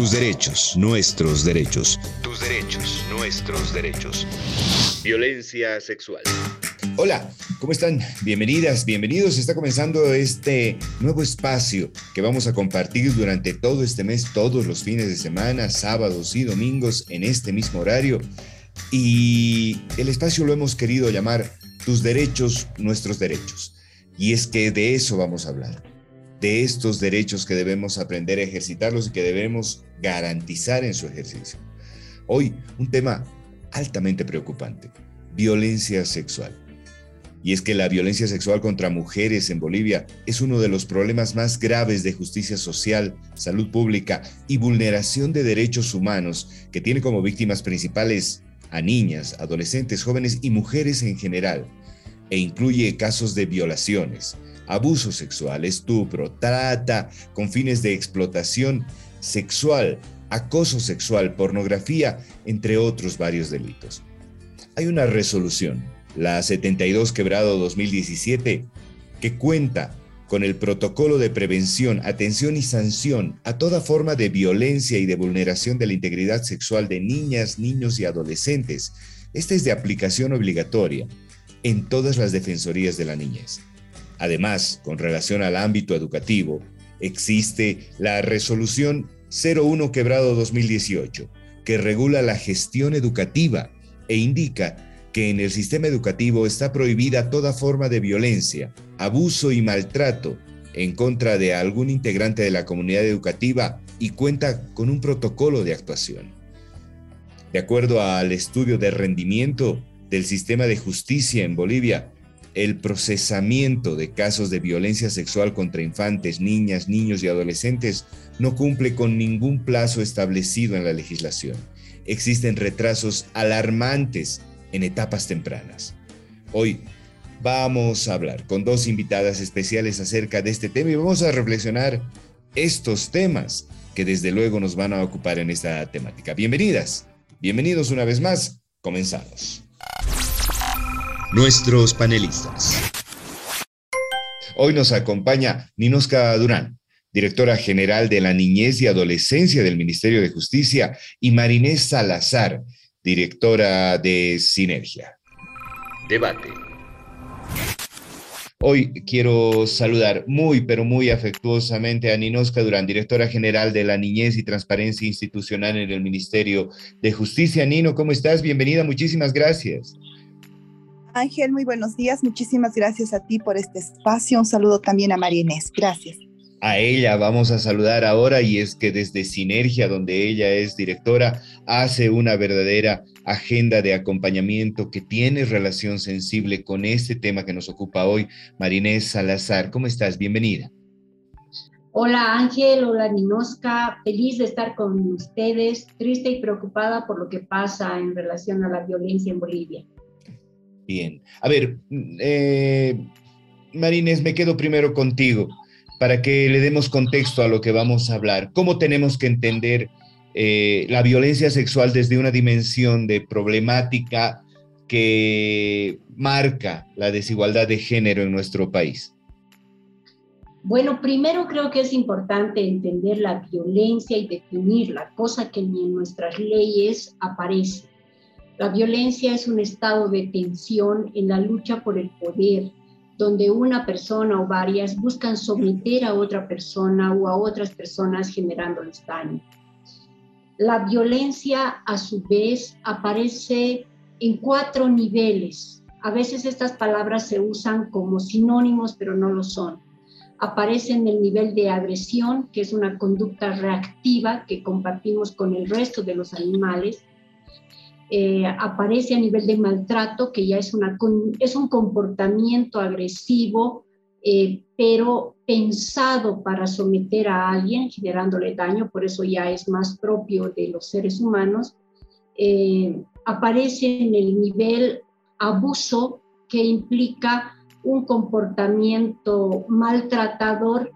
Tus derechos, nuestros derechos. Tus derechos, nuestros derechos. Violencia sexual. Hola, ¿cómo están? Bienvenidas, bienvenidos. Está comenzando este nuevo espacio que vamos a compartir durante todo este mes, todos los fines de semana, sábados y domingos en este mismo horario. Y el espacio lo hemos querido llamar Tus derechos, nuestros derechos. Y es que de eso vamos a hablar de estos derechos que debemos aprender a ejercitarlos y que debemos garantizar en su ejercicio. Hoy, un tema altamente preocupante, violencia sexual. Y es que la violencia sexual contra mujeres en Bolivia es uno de los problemas más graves de justicia social, salud pública y vulneración de derechos humanos que tiene como víctimas principales a niñas, adolescentes, jóvenes y mujeres en general, e incluye casos de violaciones, abuso sexual, estupro, trata con fines de explotación sexual, acoso sexual, pornografía, entre otros varios delitos. Hay una resolución, la 72 quebrado 2017, que cuenta con el protocolo de prevención, atención y sanción a toda forma de violencia y de vulneración de la integridad sexual de niñas, niños y adolescentes. Este es de aplicación obligatoria en todas las defensorías de la niñez. Además, con relación al ámbito educativo, existe la resolución 01 quebrado 2018, que regula la gestión educativa e indica que en el sistema educativo está prohibida toda forma de violencia, abuso y maltrato en contra de algún integrante de la comunidad educativa y cuenta con un protocolo de actuación. De acuerdo al estudio de rendimiento del sistema de justicia en Bolivia, el procesamiento de casos de violencia sexual contra infantes, niñas, niños y adolescentes no cumple con ningún plazo establecido en la legislación. Existen retrasos alarmantes en etapas tempranas. Hoy vamos a hablar con dos invitadas especiales acerca de este tema y vamos a reflexionar estos temas que desde luego nos van a ocupar en esta temática. Bienvenidas, bienvenidos una vez más, comenzamos nuestros panelistas. Hoy nos acompaña Ninoska Durán, directora general de la Niñez y Adolescencia del Ministerio de Justicia, y Marinés Salazar, directora de Sinergia. Debate. Hoy quiero saludar muy, pero muy afectuosamente a Ninoska Durán, directora general de la Niñez y Transparencia Institucional en el Ministerio de Justicia. Nino, ¿cómo estás? Bienvenida, muchísimas gracias. Ángel, muy buenos días. Muchísimas gracias a ti por este espacio. Un saludo también a María Inés. Gracias. A ella vamos a saludar ahora y es que desde Sinergia, donde ella es directora, hace una verdadera agenda de acompañamiento que tiene relación sensible con este tema que nos ocupa hoy. Marinés Salazar, ¿cómo estás? Bienvenida. Hola Ángel, hola Ninosca, feliz de estar con ustedes, triste y preocupada por lo que pasa en relación a la violencia en Bolivia. A ver, eh, me quedo primero contigo para que le demos contexto a lo que vamos a hablar. ¿Cómo tenemos que entender eh, la violencia sexual desde una dimensión de problemática que marca la desigualdad de género en nuestro país? Bueno, primero creo que es importante entender la violencia y definirla, cosa que ni en nuestras leyes aparece. La violencia es un estado de tensión en la lucha por el poder, donde una persona o varias buscan someter a otra persona o a otras personas generándoles daño. La violencia, a su vez, aparece en cuatro niveles. A veces estas palabras se usan como sinónimos, pero no lo son. Aparece en el nivel de agresión, que es una conducta reactiva que compartimos con el resto de los animales eh, aparece a nivel de maltrato, que ya es, una, es un comportamiento agresivo, eh, pero pensado para someter a alguien, generándole daño, por eso ya es más propio de los seres humanos. Eh, aparece en el nivel abuso, que implica un comportamiento maltratador,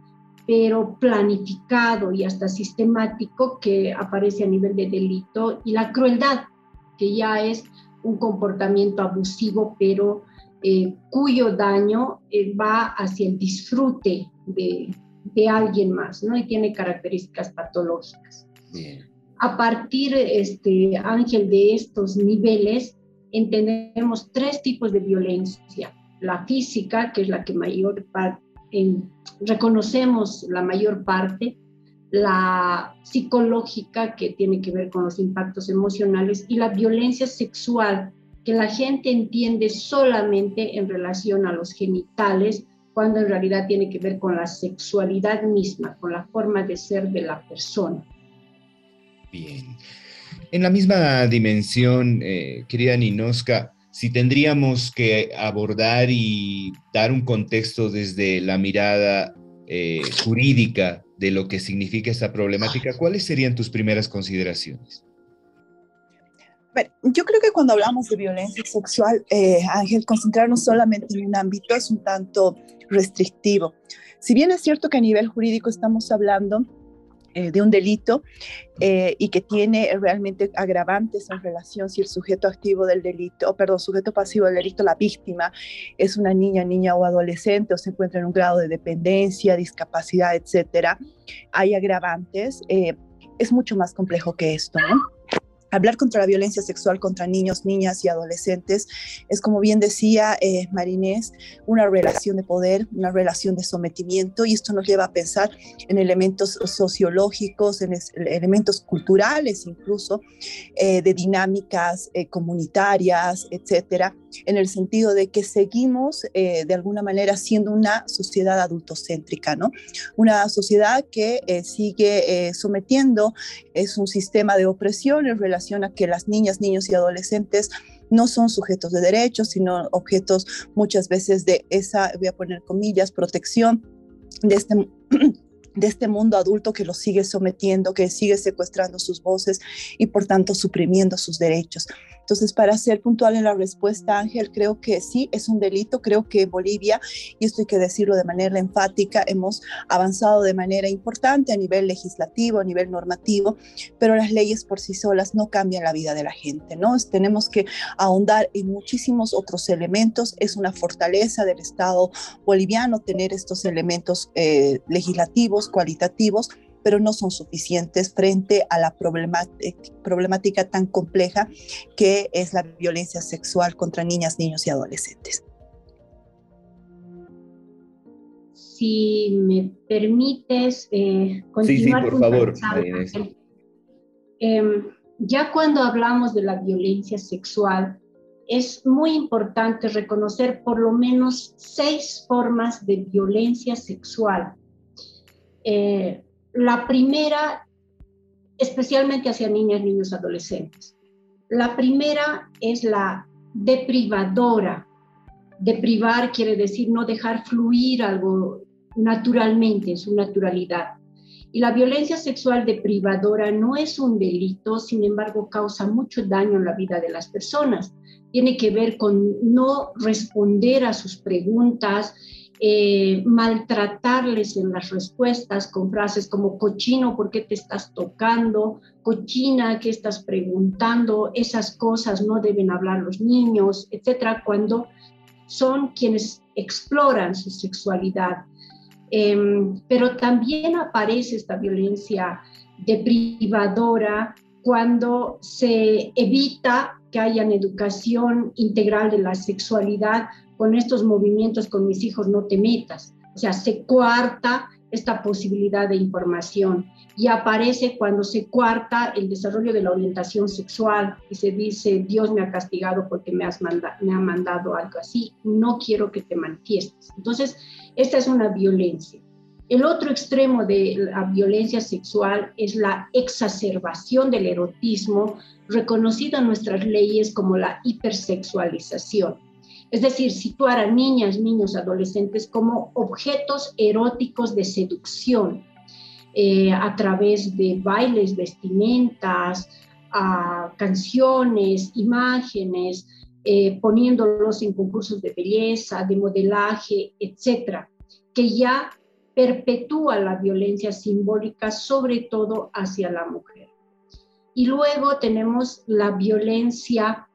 pero planificado y hasta sistemático, que aparece a nivel de delito, y la crueldad, que ya es un comportamiento abusivo, pero eh, cuyo daño eh, va hacia el disfrute de, alguien más, ¿no? Y tiene características patológicas. A partir, este, Ángel, de estos niveles, entendemos tres tipos de violencia. La física, que es la que mayor parte, reconocemos la mayor parte, la psicológica, que tiene que ver con los impactos emocionales, y la violencia sexual, que la gente entiende solamente en relación a los genitales, cuando en realidad tiene que ver con la sexualidad misma, con la forma de ser de la persona. Bien. En la misma dimensión, eh, querida Ninoska, si tendríamos que abordar y dar un contexto desde la mirada eh, jurídica de lo que significa esta problemática, ¿cuáles serían tus primeras consideraciones? yo creo que cuando hablamos de violencia sexual, eh, Ángel, concentrarnos solamente en un ámbito es un tanto restrictivo. Si bien es cierto que a nivel jurídico estamos hablando eh, de un delito eh, y que tiene realmente agravantes en relación si el sujeto activo del delito, perdón, sujeto pasivo del delito, la víctima, es una niña, niña o adolescente o se encuentra en un grado de dependencia, discapacidad, etcétera, hay agravantes. es mucho más complejo que esto, ¿no? Hablar contra la violencia sexual contra niños, niñas y adolescentes es, como bien decía eh, Marinés, una relación de poder, una relación de sometimiento y esto nos lleva a pensar en elementos sociológicos, en elementos culturales incluso, eh, de dinámicas eh, comunitarias, etcétera, en el sentido de que seguimos de alguna manera siendo una sociedad adultocéntrica, ¿no? Una sociedad que sigue sometiendo, es un sistema de opresión en relación a que las niñas, niños y adolescentes no son sujetos de derechos, sino objetos muchas veces de esa, voy a poner comillas, protección de este de este mundo adulto que los sigue sometiendo, que sigue secuestrando sus voces y por tanto suprimiendo sus derechos. Entonces, para ser puntual en la respuesta, Ángel, creo que sí, es un delito. Creo que Bolivia, y esto hay que decirlo de manera enfática, hemos avanzado de manera importante a nivel legislativo, a nivel normativo, pero las leyes por sí solas no cambian la vida de la gente, ¿no? Tenemos que ahondar en muchísimos otros elementos. Es una fortaleza del Estado boliviano tener estos elementos eh, legislativos, cualitativos, pero no son suficientes frente a la problemática tan compleja que es la violencia sexual contra niñas, niños y adolescentes. Si me permites eh, continuar. Sí, por favor. Em, ya cuando hablamos de la violencia sexual, es muy importante reconocer por lo menos seis formas de violencia sexual. Eh, la primera, especialmente hacia niñas, niños, adolescentes. La primera es la deprivadora. Deprivar quiere decir no dejar fluir algo naturalmente, en su naturalidad. Y la violencia sexual deprivadora no es un delito, sin embargo, causa mucho daño en la vida de las personas. Tiene que ver con no responder a sus preguntas, eh, maltratarles en las respuestas con frases como cochino, ¿por qué te estás tocando? Cochina, ¿qué estás preguntando? Esas cosas no deben hablar los niños, etcétera, cuando son quienes exploran su sexualidad. Em, pero también aparece esta violencia deprivadora cuando se evita que haya educación integral de la sexualidad con estos movimientos con mis hijos no te metas. O sea, se cuarta esta posibilidad de información y aparece cuando se cuarta el desarrollo de la orientación sexual y se dice, Dios me ha castigado porque me, has me ha mandado algo así, no quiero que te manifiestes. Entonces, esta es una violencia. El otro extremo de la violencia sexual es la exacerbación del erotismo, reconocida en nuestras leyes como la hipersexualización. Es decir, situar a niñas, niños, adolescentes como objetos eróticos de seducción eh, a través de bailes, vestimentas, canciones, imágenes, eh, poniéndolos en concursos de belleza, de modelaje, etcétera, que ya perpetúa la violencia simbólica, sobre todo hacia la mujer. Y luego tenemos la violencia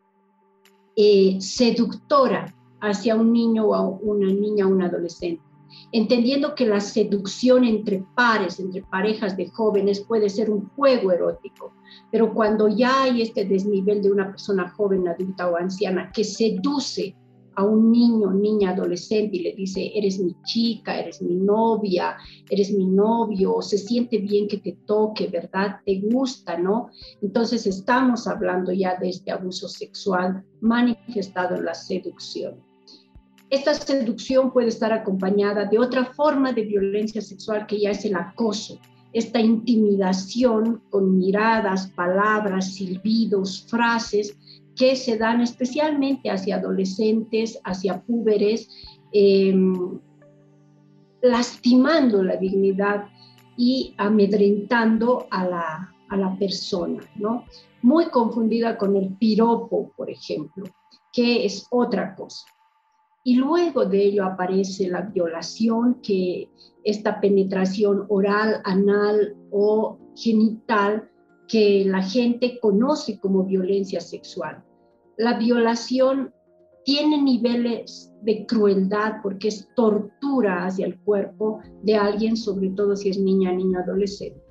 eh, seductora hacia un niño o una niña o un adolescente. entendiendo que la seducción entre pares, entre parejas de jóvenes puede ser un juego erótico, pero cuando ya hay este desnivel de una persona joven, adulta o anciana que seduce a un niño, niña, adolescente y le dice, eres mi chica, eres mi novia, eres mi novio, se siente bien que te toque, ¿verdad? Te gusta, ¿no? Entonces estamos hablando ya de este abuso sexual manifestado en la seducción. Esta seducción puede estar acompañada de otra forma de violencia sexual que ya es el acoso, esta intimidación con miradas, palabras, silbidos, frases que se dan especialmente hacia adolescentes, hacia púberes, em, lastimando la dignidad y amedrentando a la, a la persona, ¿no? Muy confundida con el piropo, por ejemplo, que es otra cosa. Y luego de ello aparece la violación, que esta penetración oral, anal o genital que la gente conoce como violencia sexual la violación tiene niveles de crueldad porque es tortura hacia el cuerpo de alguien, sobre todo si es niña, niño, adolescente.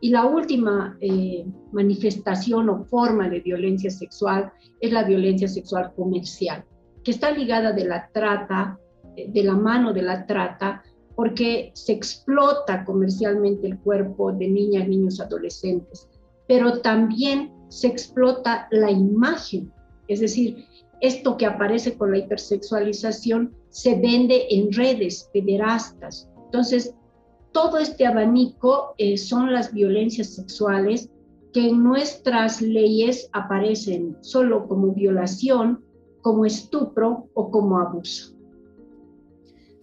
Y la última eh, manifestación o forma de violencia sexual es la violencia sexual comercial, que está ligada de la trata, eh, de la mano de la trata, porque se explota comercialmente el cuerpo de niñas, niños, adolescentes, pero también se explota la imagen es decir, esto que aparece con la hipersexualización se vende en redes pederastas. Entonces, todo este abanico eh, son las violencias sexuales que en nuestras leyes aparecen solo como violación, como estupro o como abuso.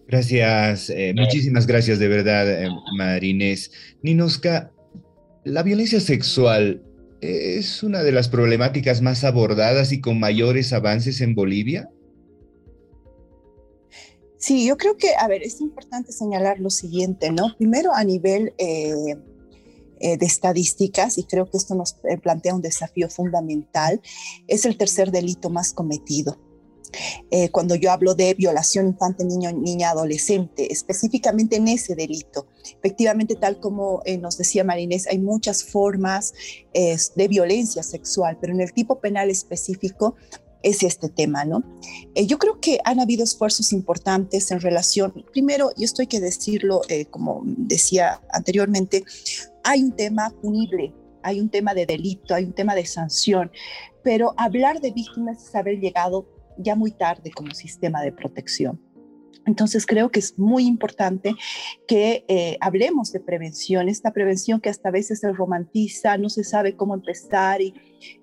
Gracias, eh, muchísimas gracias de verdad, eh, Marinés. Ninoska, la violencia sexual es una de las problemáticas más abordadas y con mayores avances en Bolivia? Sí, yo creo que, a ver, es importante señalar lo siguiente, ¿no? Primero a nivel eh, eh, de estadísticas, y creo que esto nos eh, plantea un desafío fundamental, es el tercer delito más cometido. Eh, cuando yo hablo de violación infante, niño, niña, adolescente, específicamente en ese delito. Efectivamente, tal como eh, nos decía Marinés, hay muchas formas de violencia sexual, pero en el tipo penal específico es este tema, ¿no? Eh, yo creo que han habido esfuerzos importantes en relación, primero, y esto hay que decirlo, como decía anteriormente, hay un tema punible, hay un tema de delito, hay un tema de sanción, pero hablar de víctimas es haber llegado ya muy tarde como sistema de protección. Entonces creo que es muy importante que eh, hablemos de prevención, esta prevención que hasta a veces se romantiza, no se sabe cómo empezar y,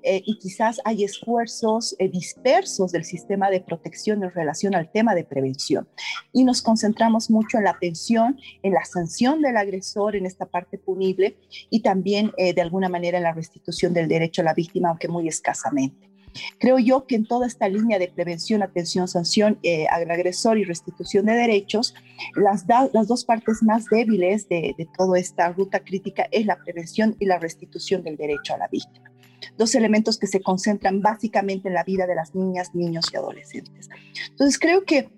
eh, quizás hay esfuerzos eh, dispersos del sistema de protección en relación al tema de prevención. Y nos concentramos mucho en la atención, en la sanción del agresor, en esta parte punible y también de alguna manera en la restitución del derecho a la víctima, aunque muy escasamente. Creo yo que en toda esta línea de prevención, atención, sanción eh, agresor y restitución de derechos, las, las dos partes más débiles de, de toda esta ruta crítica es la prevención y la restitución del derecho a la víctima. Dos elementos que se concentran básicamente en la vida de las niñas, niños y adolescentes. Entonces creo que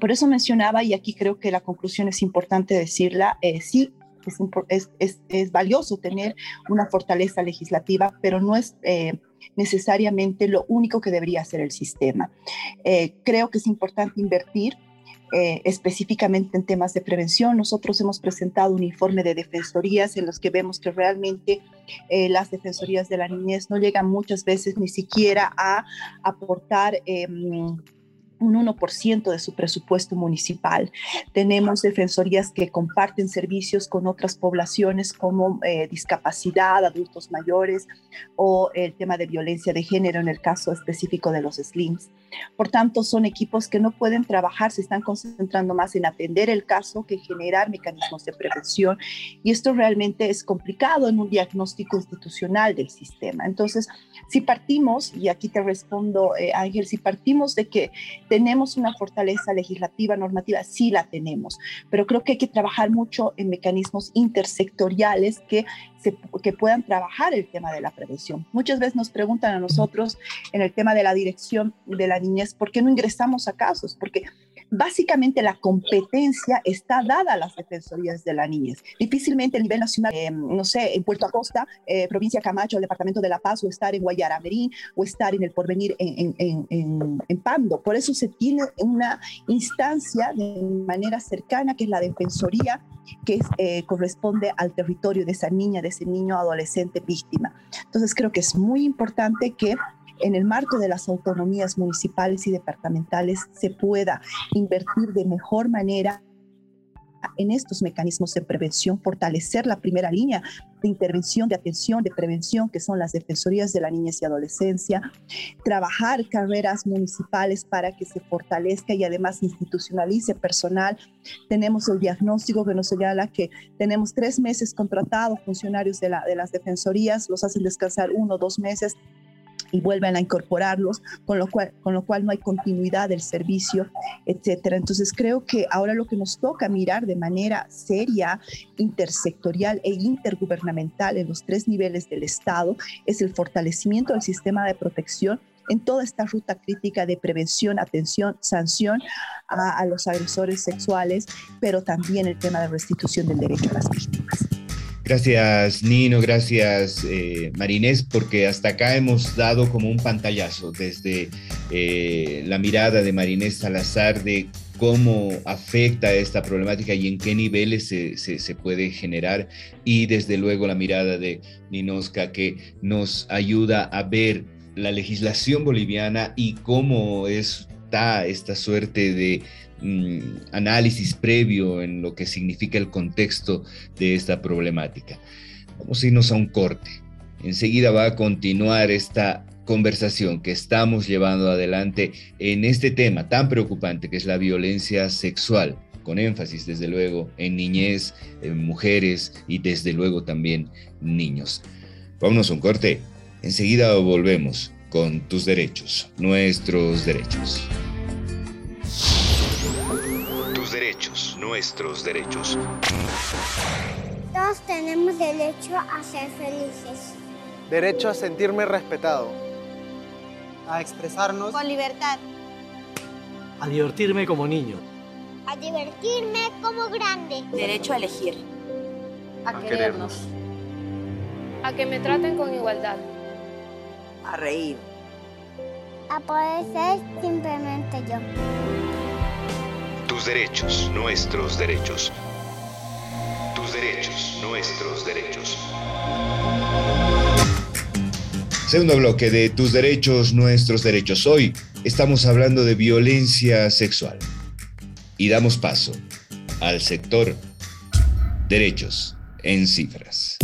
por eso mencionaba, y aquí creo que la conclusión es importante decirla, eh, sí, es, es, es, valioso tener una fortaleza legislativa, pero no es eh, necesariamente lo único que debería hacer el sistema. Eh, creo que es importante invertir eh, específicamente en temas de prevención. Nosotros hemos presentado un informe de defensorías en los que vemos que realmente las defensorías de la niñez no llegan muchas veces ni siquiera a aportar em, un 1% de su presupuesto municipal. Tenemos defensorías que comparten servicios con otras poblaciones como eh, discapacidad, adultos mayores o el tema de violencia de género en el caso específico de los SLIMS. Por tanto, son equipos que no pueden trabajar, se están concentrando más en atender el caso que generar mecanismos de prevención y esto realmente es complicado en un diagnóstico institucional del sistema. Entonces, si partimos, y aquí te respondo, eh, Ángel, si partimos de que ¿Tenemos una fortaleza legislativa, normativa? Sí la tenemos, pero creo que hay que trabajar mucho en mecanismos intersectoriales que, que puedan trabajar el tema de la prevención. Muchas veces nos preguntan a nosotros en el tema de la dirección de la niñez, ¿por qué no ingresamos a casos? Porque básicamente la competencia está dada a las defensorías de la niñez. Difícilmente a nivel nacional, eh, no sé, en Puerto Acosta, eh, provincia Camacho, el departamento de La Paz, o estar en Guayaramerín, o estar en el Porvenir en, en, en, en, Pando. Por eso se tiene una instancia de manera cercana, que es la defensoría, que eh, corresponde al territorio de esa niña, de ese niño adolescente víctima. Entonces creo que es muy importante que en el marco de las autonomías municipales y departamentales se pueda invertir de mejor manera en estos mecanismos de prevención, fortalecer la primera línea de intervención, de atención, de prevención, que son las defensorías de la niñez y adolescencia, trabajar carreras municipales para que se fortalezca y además institucionalice personal. Tenemos el diagnóstico que nos señala que tenemos tres meses contratados funcionarios de, la, de las defensorías, los hacen descansar uno o dos meses y vuelven a incorporarlos, con lo cual, con lo cual no hay continuidad del servicio, etcétera. Entonces creo que ahora lo que nos toca mirar de manera seria, intersectorial e intergubernamental en los tres niveles del Estado es el fortalecimiento del sistema de protección en toda esta ruta crítica de prevención, atención, sanción a, a los agresores sexuales, pero también el tema de restitución del derecho a las víctimas. Gracias Nino, gracias eh, Marinés, porque hasta acá hemos dado como un pantallazo desde eh, la mirada de Marinés Salazar de cómo afecta esta problemática y en qué niveles se, se, puede generar y desde luego la mirada de Ninosca que nos ayuda a ver la legislación boliviana y cómo está esta suerte de Mm, análisis previo en lo que significa el contexto de esta problemática. Vamos a irnos a un corte. Enseguida va a continuar esta conversación que estamos llevando adelante en este tema tan preocupante que es la violencia sexual, con énfasis desde luego en niñez, en mujeres y desde luego también niños. Vámonos a un corte. Enseguida volvemos con tus derechos, nuestros derechos. Nuestros derechos. Todos tenemos derecho a ser felices. Derecho a sentirme respetado. A expresarnos con libertad. A divertirme como niño. A divertirme como grande. Derecho a elegir. A, querernos. A que me traten con igualdad. A reír. A poder ser simplemente yo derechos, nuestros derechos. Tus derechos, nuestros derechos. Segundo bloque de Tus derechos, nuestros derechos. Hoy estamos hablando de violencia sexual y damos paso al sector derechos en cifras.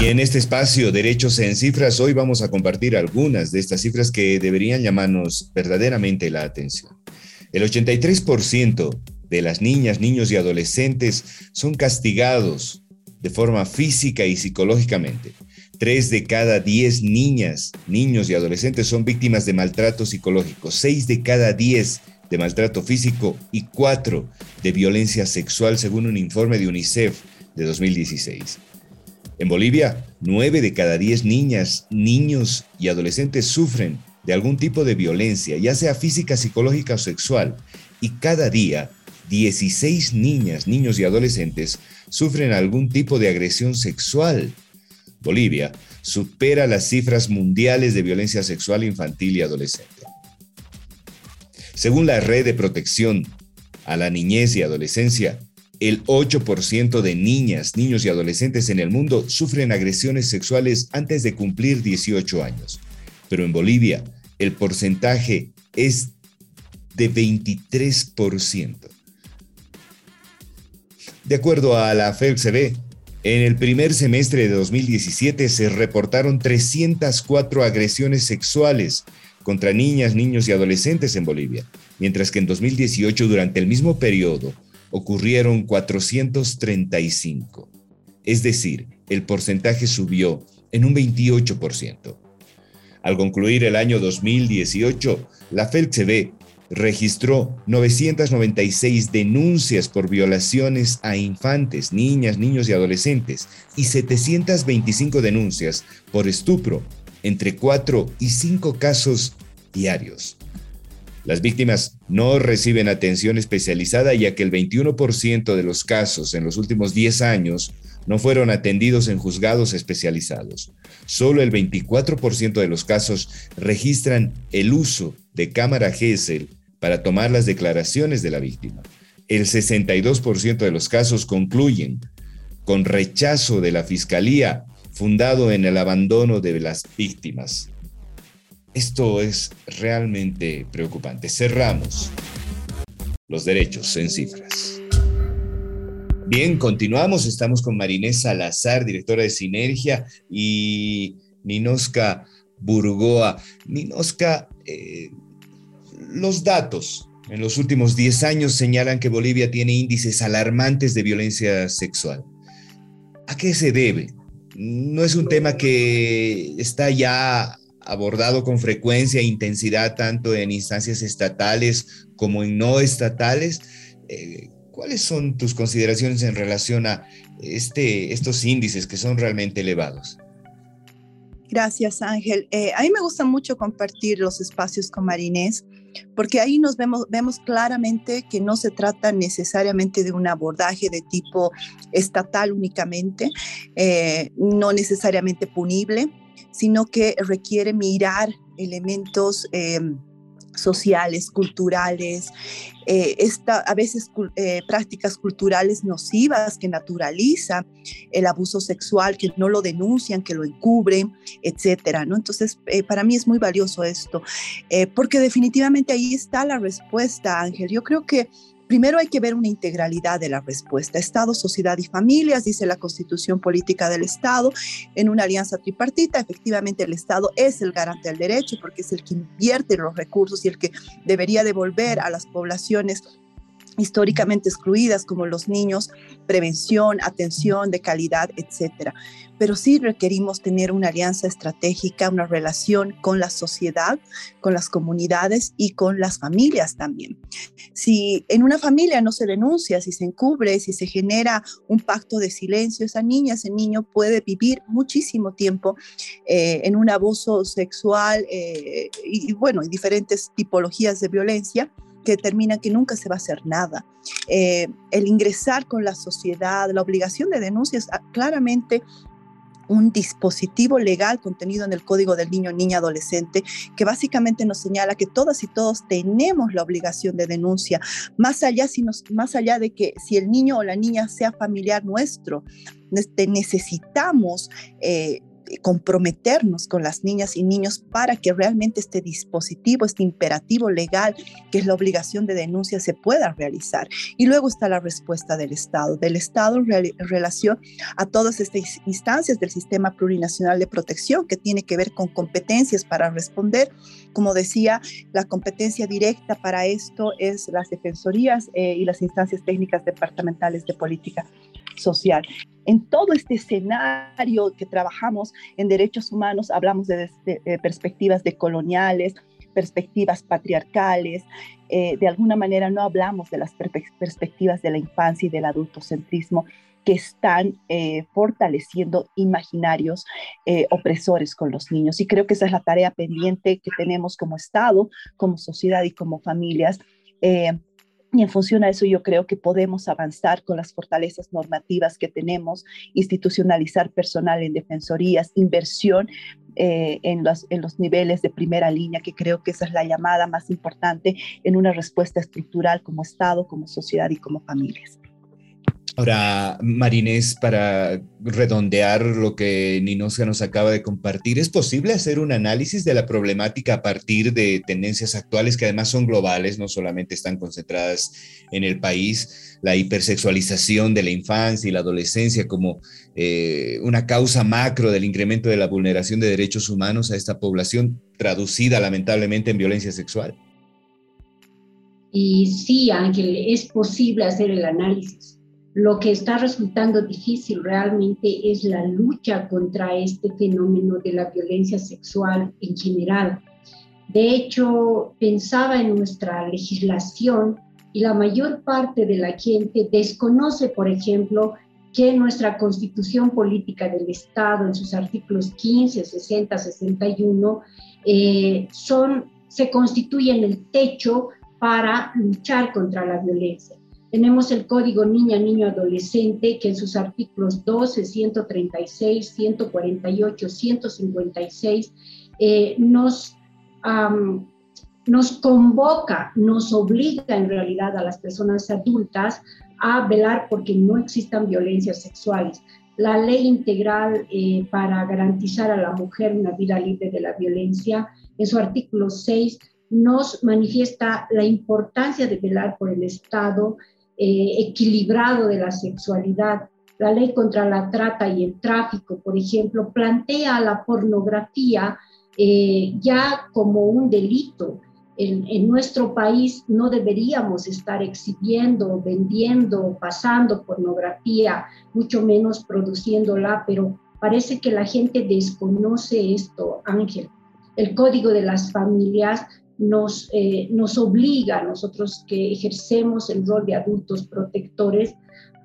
Y en este espacio, Derechos en Cifras, hoy vamos a compartir algunas de estas cifras que deberían llamarnos verdaderamente la atención. El 83% de las niñas, niños y adolescentes son castigados de forma física y psicológicamente. Tres de cada diez niñas, niños y adolescentes son víctimas de maltrato psicológico. Seis de cada diez de maltrato físico y cuatro de violencia sexual, según un informe de UNICEF de 2016. En Bolivia, nueve de cada diez niñas, niños y adolescentes sufren de algún tipo de violencia, ya sea física, psicológica o sexual, y cada día 16 niñas, niños y adolescentes sufren algún tipo de agresión sexual. Bolivia supera las cifras mundiales de violencia sexual infantil y adolescente. Según la Red de Protección a la Niñez y Adolescencia, el 8% de niñas, niños y adolescentes en el mundo sufren agresiones sexuales antes de cumplir 18 años pero en Bolivia el porcentaje es de 23%. De acuerdo a la FELCB, en el primer semestre de 2017 se reportaron 304 agresiones sexuales contra niñas, niños y adolescentes en Bolivia, mientras que en 2018 durante el mismo periodo ocurrieron 435. Es decir, el porcentaje subió en un 28%. Al concluir el año 2018, la FELCB registró 996 denuncias por violaciones a infantes, niñas, niños y adolescentes y 725 denuncias por estupro, entre 4 y 5 casos diarios. Las víctimas no reciben atención especializada ya que el 21% de los casos en los últimos 10 años no fueron atendidos en juzgados especializados. Solo el 24% de los casos registran el uso de cámara GESEL para tomar las declaraciones de la víctima. El 62% de los casos concluyen con rechazo de la Fiscalía fundado en el abandono de las víctimas. Esto es realmente preocupante. Cerramos los derechos en cifras. Bien, continuamos. Estamos con Marinés Salazar, directora de Sinergia, y Ninoska Burgoa. Ninoska, eh, los datos en los últimos 10 años señalan que Bolivia tiene índices alarmantes de violencia sexual. ¿A qué se debe? No es un tema que está ya abordado con frecuencia e intensidad tanto en instancias estatales como en no estatales. Eh, ¿Cuáles son tus consideraciones en relación a este, estos índices que son realmente elevados? Gracias, Ángel. Eh, a mí me gusta mucho compartir los espacios con Marinés, porque ahí nos vemos, claramente que no se trata necesariamente de un abordaje de tipo estatal únicamente, eh, no necesariamente punible, sino que requiere mirar elementos eh, sociales, culturales, eh, a veces eh, prácticas culturales nocivas que naturalizan el abuso sexual, que no lo denuncian, que lo encubren, etcétera, ¿no? Entonces, para mí es muy valioso esto, porque definitivamente ahí está la respuesta, Ángel. Yo creo que Primero hay que ver una integralidad de la respuesta. Estado, sociedad y familias, dice la constitución política del Estado, en una alianza tripartita. Efectivamente, el Estado es el garante del derecho porque es el que invierte los recursos y el que debería devolver a las poblaciones históricamente excluidas como los niños, prevención, atención de calidad, etcétera. Pero sí requerimos tener una alianza estratégica, una relación con la sociedad, con las comunidades y con las familias también. Si en una familia no se denuncia, si se encubre, si se genera un pacto de silencio, esa niña, ese niño puede vivir muchísimo tiempo eh, en un abuso sexual eh, y, bueno, diferentes tipologías de violencia determina que nunca se va a hacer nada. Eh, el ingresar con la sociedad, la obligación de denuncia es ah, claramente un dispositivo legal contenido en el Código del Niño, Niña, Adolescente, que básicamente nos señala que todas y todos tenemos la obligación de denuncia, más allá, si más allá de que si el niño o la niña sea familiar nuestro, necesitamos eh, comprometernos con las niñas y niños para que realmente este dispositivo, este imperativo legal, que es la obligación de denuncia, se pueda realizar. Y luego está la respuesta del Estado, del Estado en, relación a todas estas instancias del sistema plurinacional de protección que tiene que ver con competencias para responder. Como decía, la competencia directa para esto es las defensorías eh, y las instancias técnicas departamentales de política social en todo este escenario que trabajamos en derechos humanos, hablamos de, perspectivas de coloniales, perspectivas patriarcales, eh, de alguna manera no hablamos de las perspectivas de la infancia y del adultocentrismo que están eh, fortaleciendo imaginarios eh, opresores con los niños. Y creo que esa es la tarea pendiente que tenemos como Estado, como sociedad y como familias y en función a eso yo creo que podemos avanzar con las fortalezas normativas que tenemos, institucionalizar personal en defensorías, inversión eh, en, los, en los niveles de primera línea, que creo que esa es la llamada más importante en una respuesta estructural como Estado, como sociedad y como familias. Ahora, Marinés, para redondear lo que Ninoska nos acaba de compartir, ¿es posible hacer un análisis de la problemática a partir de tendencias actuales que además son globales, no solamente están concentradas en el país? La hipersexualización de la infancia y la adolescencia como eh, una causa macro del incremento de la vulneración de derechos humanos a esta población, traducida lamentablemente en violencia sexual. Y sí, Ángel, es posible hacer el análisis lo que está resultando difícil realmente es la lucha contra este fenómeno de la violencia sexual en general. De hecho, pensaba en nuestra legislación y la mayor parte de la gente desconoce, por ejemplo, que nuestra constitución política del Estado, en sus artículos 15, 60, 61, son se constituyen el techo para luchar contra la violencia. Tenemos el Código Niña, Niño, Adolescente, que en sus artículos 12, 136, 148, 156 nos, nos convoca, nos obliga en realidad a las personas adultas a velar porque no existan violencias sexuales. La ley integral eh, para garantizar a la mujer una vida libre de la violencia, en su artículo 6, nos manifiesta la importancia de velar por el estado eh, equilibrado de la sexualidad. La ley contra la trata y el tráfico, por ejemplo, plantea la pornografía eh, ya como un delito en, nuestro país no deberíamos estar exhibiendo, vendiendo, pasando pornografía, mucho menos produciéndola, pero parece que la gente desconoce esto, Ángel. El código de las familias nos, eh, nos obliga a nosotros que ejercemos el rol de adultos protectores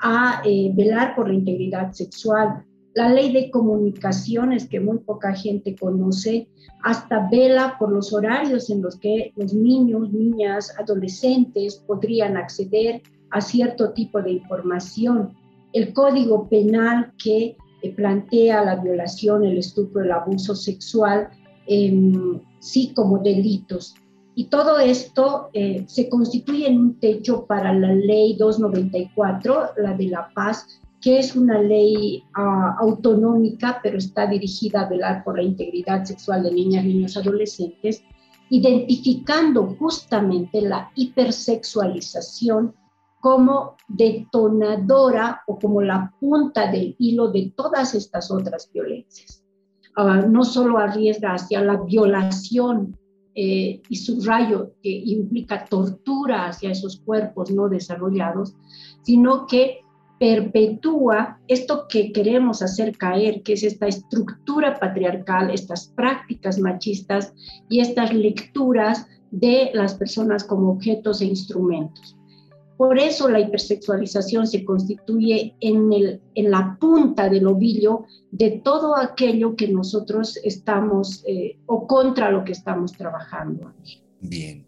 a eh, velar por la integridad sexual, la ley de comunicaciones que muy poca gente conoce, hasta vela por los horarios en los que los niños, niñas, adolescentes podrían acceder a cierto tipo de información. El código penal que eh, plantea la violación, el estupro, el abuso sexual, em, sí como delitos. Y todo esto eh, se constituye en un techo para la ley 294, la de la paz, que es una ley ah, autonómica, pero está dirigida a velar por la integridad sexual de niñas, niños, adolescentes, identificando justamente la hipersexualización como detonadora o como la punta del hilo de todas estas otras violencias. Ah, no solo arriesga hacia la violación eh, y su rayo que implica tortura hacia esos cuerpos no desarrollados, sino que perpetúa esto que queremos hacer caer, que es esta estructura patriarcal, estas prácticas machistas y estas lecturas de las personas como objetos e instrumentos. Por eso la hipersexualización se constituye en, el, en la punta del ovillo de todo aquello que nosotros estamos eh, o contra lo que estamos trabajando. Bien.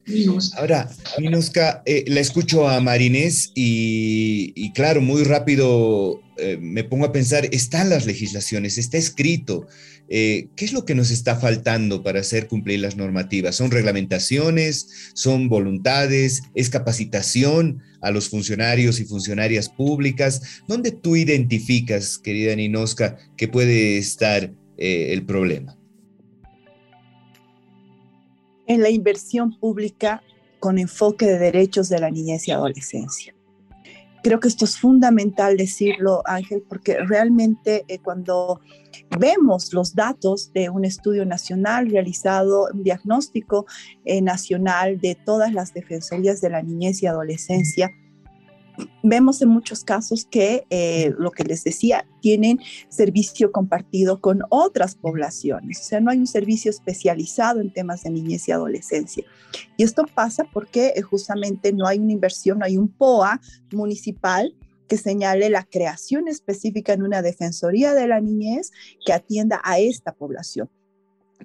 Ahora, Minuska, eh, la escucho a Marinés y, claro, muy rápido eh, me pongo a pensar, están las legislaciones, está escrito. Eh, ¿Qué es lo que nos está faltando para hacer cumplir las normativas? ¿Son reglamentaciones? ¿Son voluntades? ¿Es capacitación a los funcionarios y funcionarias públicas? ¿Dónde tú identificas, querida Ninoska, que puede estar el problema? en la inversión pública con enfoque de derechos de la niñez y adolescencia. Creo que esto es fundamental decirlo, Ángel, porque realmente eh, cuando vemos los datos de un estudio nacional realizado, un diagnóstico eh, nacional de todas las defensorías de la niñez y adolescencia, vemos en muchos casos que, eh, lo que les decía, tienen servicio compartido con otras poblaciones. O sea, no hay un servicio especializado en temas de niñez y adolescencia. Y esto pasa porque eh, justamente no hay una inversión, no hay un POA municipal que señale la creación específica en una defensoría de la niñez que atienda a esta población.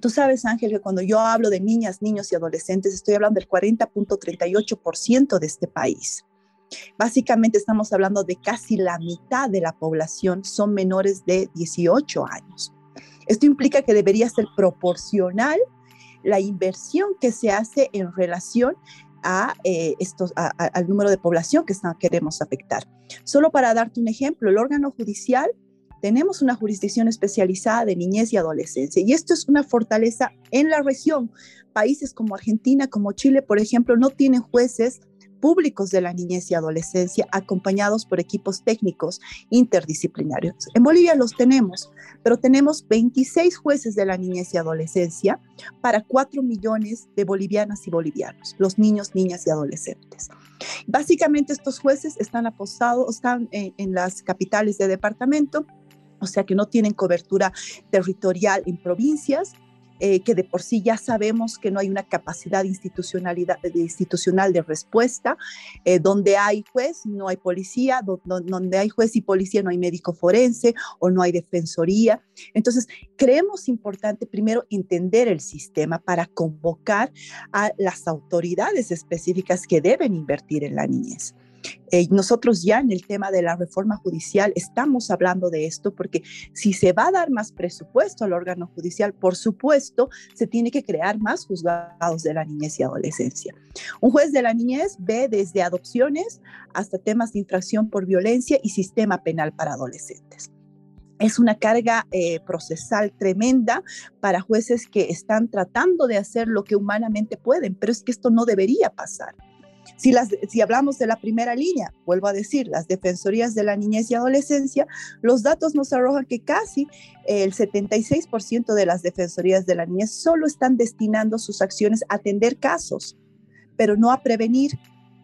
Tú sabes, Ángel, que cuando yo hablo de niñas, niños y adolescentes, estoy hablando del 40.38% de este país. Básicamente estamos hablando de casi la mitad de la población son menores de 18 años. Esto implica que debería ser proporcional la inversión que se hace en relación a, eh, estos, al número de población que queremos afectar. Solo para darte un ejemplo, el órgano judicial tenemos una jurisdicción especializada de niñez y adolescencia y esto es una fortaleza en la región. Países como Argentina, como Chile, por ejemplo, no tienen jueces públicos de la niñez y adolescencia acompañados por equipos técnicos interdisciplinarios. En Bolivia los tenemos, pero tenemos 26 jueces de la niñez y adolescencia para 4 millones de bolivianas y bolivianos, los niños, niñas y adolescentes. Básicamente estos jueces están apostados, están en, las capitales de departamento, o sea que no tienen cobertura territorial en provincias eh, que de por sí ya sabemos que no hay una capacidad institucionalidad, institucional de respuesta, eh, donde hay juez, no hay policía, donde hay juez y policía, no hay médico forense o no hay defensoría. Entonces, creemos importante primero entender el sistema para convocar a las autoridades específicas que deben invertir en la niñez. Eh, nosotros ya en el tema de la reforma judicial estamos hablando de esto porque si se va a dar más presupuesto al órgano judicial, por supuesto, se tiene que crear más juzgados de la niñez y adolescencia. Un juez de la niñez ve desde adopciones hasta temas de infracción por violencia y sistema penal para adolescentes es una carga eh, procesal tremenda para jueces que están tratando de hacer lo que humanamente pueden, pero es que esto no debería pasar. Si, hablamos de la primera línea, vuelvo a decir, las defensorías de la niñez y adolescencia, los datos nos arrojan que casi el 76% de las defensorías de la niñez solo están destinando sus acciones a atender casos, pero no a prevenir,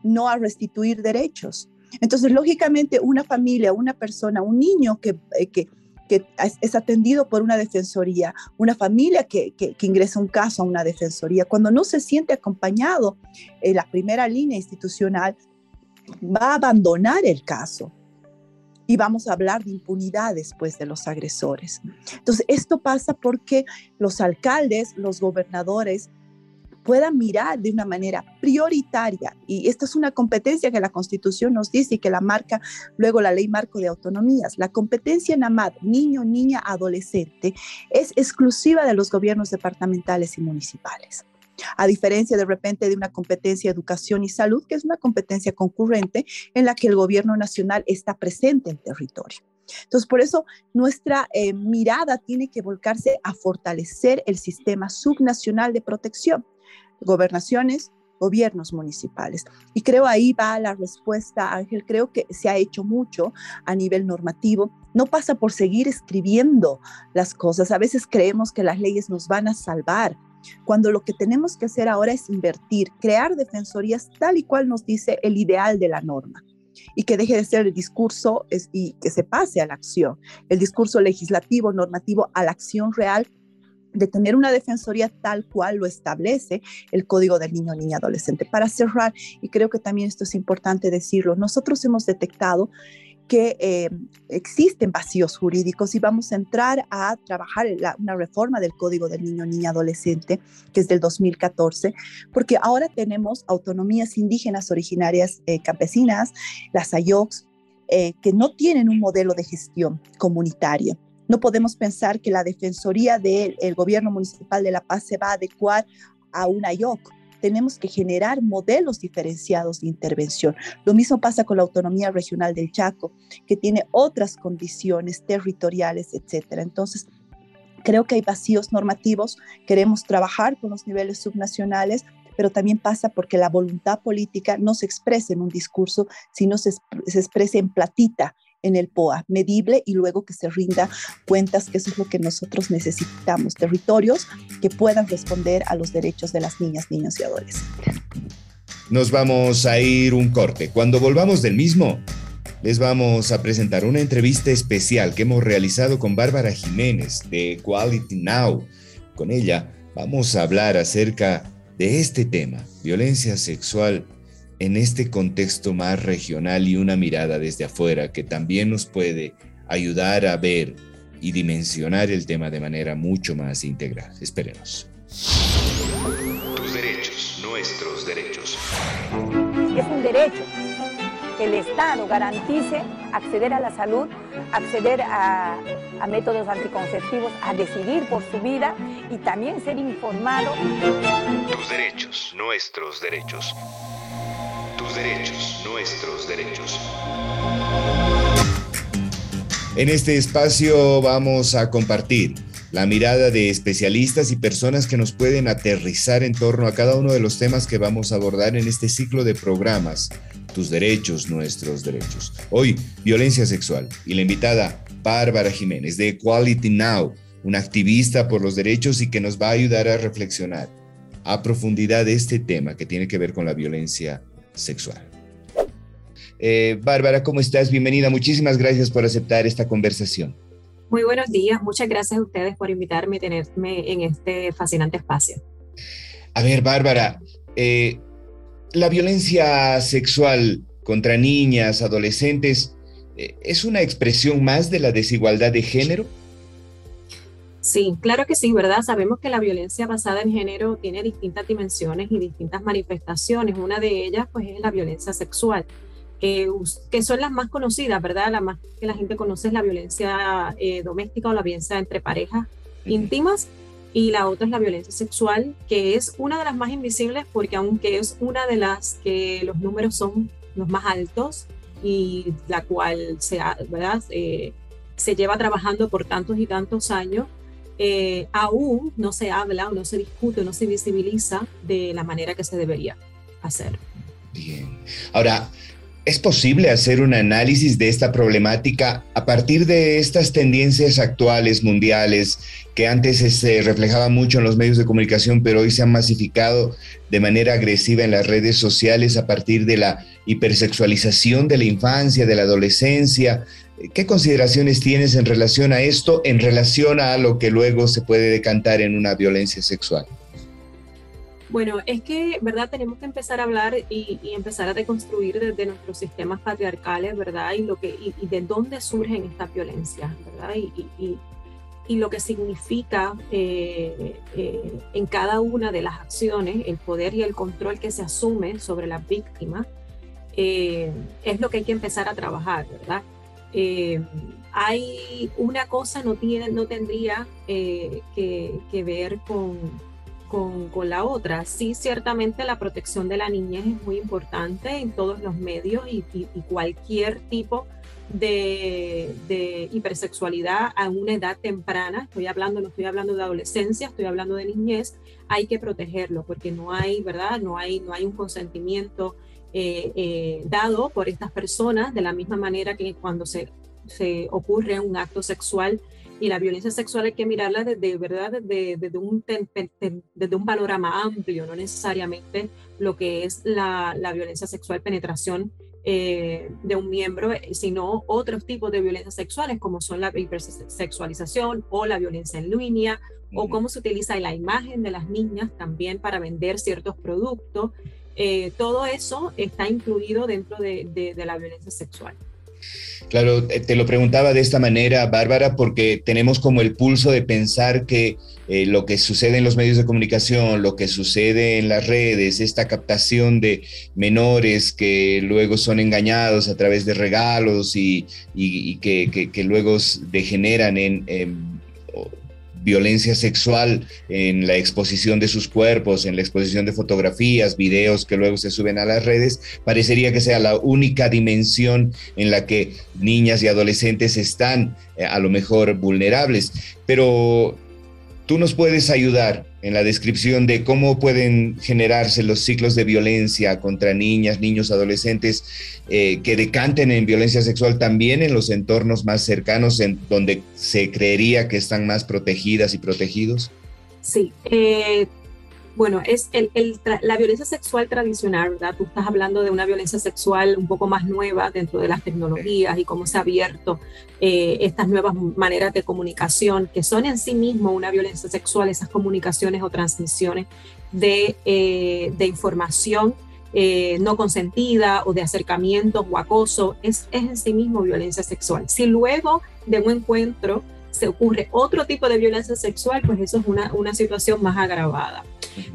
no a restituir derechos. Entonces, lógicamente, una familia, una persona, un niño que, eh, que que es atendido por una defensoría, una familia que, que, ingresa un caso a una defensoría, cuando no se siente acompañado en la primera línea institucional, va a abandonar el caso. Y vamos a hablar de impunidad después de los agresores. Entonces, esto pasa porque los alcaldes, los gobernadores, puedan mirar de una manera prioritaria, y esta es una competencia que la Constitución nos dice y que la marca luego la Ley Marco de Autonomías. La competencia en AMAD, niño, niña, adolescente, es exclusiva de los gobiernos departamentales y municipales. A diferencia de repente de una competencia educación y salud, que es una competencia concurrente en la que el gobierno nacional está presente en territorio. Entonces, por eso nuestra eh, mirada tiene que volcarse a fortalecer el sistema subnacional de protección gobernaciones, gobiernos municipales. Y creo ahí va la respuesta, Ángel. Creo que se ha hecho mucho a nivel normativo. No pasa por seguir escribiendo las cosas. A veces creemos que las leyes nos van a salvar, cuando lo que tenemos que hacer ahora es invertir, crear defensorías tal y cual nos dice el ideal de la norma y que deje de ser el discurso y que se pase a la acción, el discurso legislativo, normativo, a la acción real de tener una defensoría tal cual lo establece el Código del Niño, Niña, Adolescente. Para cerrar, y creo que también esto es importante decirlo, nosotros hemos detectado que eh, existen vacíos jurídicos y vamos a entrar a trabajar en una reforma del Código del Niño, Niña, Adolescente, que es del 2014, porque ahora tenemos autonomías indígenas originarias eh, campesinas, las AYOX, eh, que no tienen un modelo de gestión comunitario no podemos pensar que la Defensoría del Gobierno Municipal de La Paz se va a adecuar a una IOC. Tenemos que generar modelos diferenciados de intervención. Lo mismo pasa con la autonomía regional del Chaco, que tiene otras condiciones territoriales, etcétera. Entonces, creo que hay vacíos normativos. Queremos trabajar con los niveles subnacionales, pero también pasa porque la voluntad política no se expresa en un discurso, sino se, se expresa en platita, en el POA, medible y luego que se rinda cuentas, que eso es lo que nosotros necesitamos, territorios que puedan responder a los derechos de las niñas, niños y adolescentes. Nos vamos a ir un corte. Cuando volvamos del mismo, les vamos a presentar una entrevista especial que hemos realizado con Bárbara Jiménez de Quality Now. Con ella vamos a hablar acerca de este tema, violencia sexual en este contexto más regional y una mirada desde afuera que también nos puede ayudar a ver y dimensionar el tema de manera mucho más integral. Esperemos. Tus derechos, nuestros derechos. Es un derecho que el Estado garantice acceder a la salud, acceder a, a, métodos anticonceptivos, a decidir por su vida y también ser informado. Tus derechos, nuestros derechos derechos, nuestros derechos. En este espacio vamos a compartir la mirada de especialistas y personas que nos pueden aterrizar en torno a cada uno de los temas que vamos a abordar en este ciclo de programas, tus derechos, nuestros derechos. Hoy, violencia sexual y la invitada Bárbara Jiménez de Equality Now, una activista por los derechos y que nos va a ayudar a reflexionar a profundidad de este tema que tiene que ver con la violencia sexual. Eh, Bárbara, ¿cómo estás? Bienvenida. Muchísimas gracias por aceptar esta conversación. Muy buenos días, muchas gracias a ustedes por invitarme y tenerme en este fascinante espacio. A ver, Bárbara, eh, la violencia sexual contra niñas, adolescentes, eh, ¿es una expresión más de la desigualdad de género? Sí, claro que sí, ¿verdad? Sabemos que la violencia basada en género tiene distintas dimensiones y distintas manifestaciones. Una de ellas, pues, es la violencia sexual, que son las más conocidas, ¿verdad? La más que la gente conoce es la violencia eh, doméstica o la violencia entre parejas íntimas y la otra es la violencia sexual, que es una de las más invisibles porque aunque es una de las que los números son los más altos y la cual se, ¿verdad? Eh, se lleva trabajando por tantos y tantos años, eh, aún no se habla o no se discute o no se visibiliza de la manera que se debería hacer. Bien. Ahora, ¿Es posible hacer un análisis de esta problemática a partir de estas tendencias actuales mundiales que antes se reflejaban mucho en los medios de comunicación, pero hoy se han masificado de manera agresiva en las redes sociales a partir de la hipersexualización de la infancia, de la adolescencia? ¿Qué consideraciones tienes en relación a esto, en relación a lo que luego se puede decantar en una violencia sexual? Bueno, es que, ¿verdad? Tenemos que empezar a hablar y, empezar a deconstruir desde nuestros sistemas patriarcales, ¿verdad? Y, lo que, y, de dónde surgen estas violencias, ¿verdad? Y, lo que significa eh, eh, en cada una de las acciones, el poder y el control que se asume sobre las víctimas, eh, es lo que hay que empezar a trabajar, ¿verdad? Hay una cosa no, tiene, no tendría que, que ver con con, la otra. Sí, ciertamente la protección de la niñez es muy importante en todos los medios y, cualquier tipo de, hipersexualidad a una edad temprana, estoy hablando, no estoy hablando de adolescencia, estoy hablando de niñez, hay que protegerlo porque no hay, ¿verdad? No hay, no hay un consentimiento eh, eh, dado por estas personas de la misma manera que cuando se, se ocurre un acto sexual y la violencia sexual hay que mirarla desde, ¿verdad? Desde, desde, un, desde un panorama amplio, no necesariamente lo que es la, la violencia sexual, penetración eh, de un miembro, sino otros tipos de violencias sexuales como son la hipersexualización o la violencia en línea o cómo se utiliza la imagen de las niñas también para vender ciertos productos. Eh, todo eso está incluido dentro de, la violencia sexual. Claro, te lo preguntaba de esta manera, Bárbara, porque tenemos como el pulso de pensar que eh, lo que sucede en los medios de comunicación, lo que sucede en las redes, esta captación de menores que luego son engañados a través de regalos y, que, luego degeneran en violencia sexual en la exposición de sus cuerpos, en la exposición de fotografías, videos que luego se suben a las redes, parecería que sea la única dimensión en la que niñas y adolescentes están eh, a lo mejor vulnerables. Pero tú nos puedes ayudar en la descripción de cómo pueden generarse los ciclos de violencia contra niñas, niños, adolescentes eh, que decanten en violencia sexual también en los entornos más cercanos, en donde se creería que están más protegidas y protegidos? Sí, eh, bueno, es el, la violencia sexual tradicional, ¿verdad? Tú estás hablando de una violencia sexual un poco más nueva dentro de las tecnologías y cómo se ha abierto eh, estas nuevas maneras de comunicación, que son en sí mismo una violencia sexual, esas comunicaciones o transmisiones de, eh, de información eh, no consentida o de acercamientos o acoso, es, en sí mismo violencia sexual. Si luego de un encuentro se ocurre otro tipo de violencia sexual, pues eso es una situación más agravada.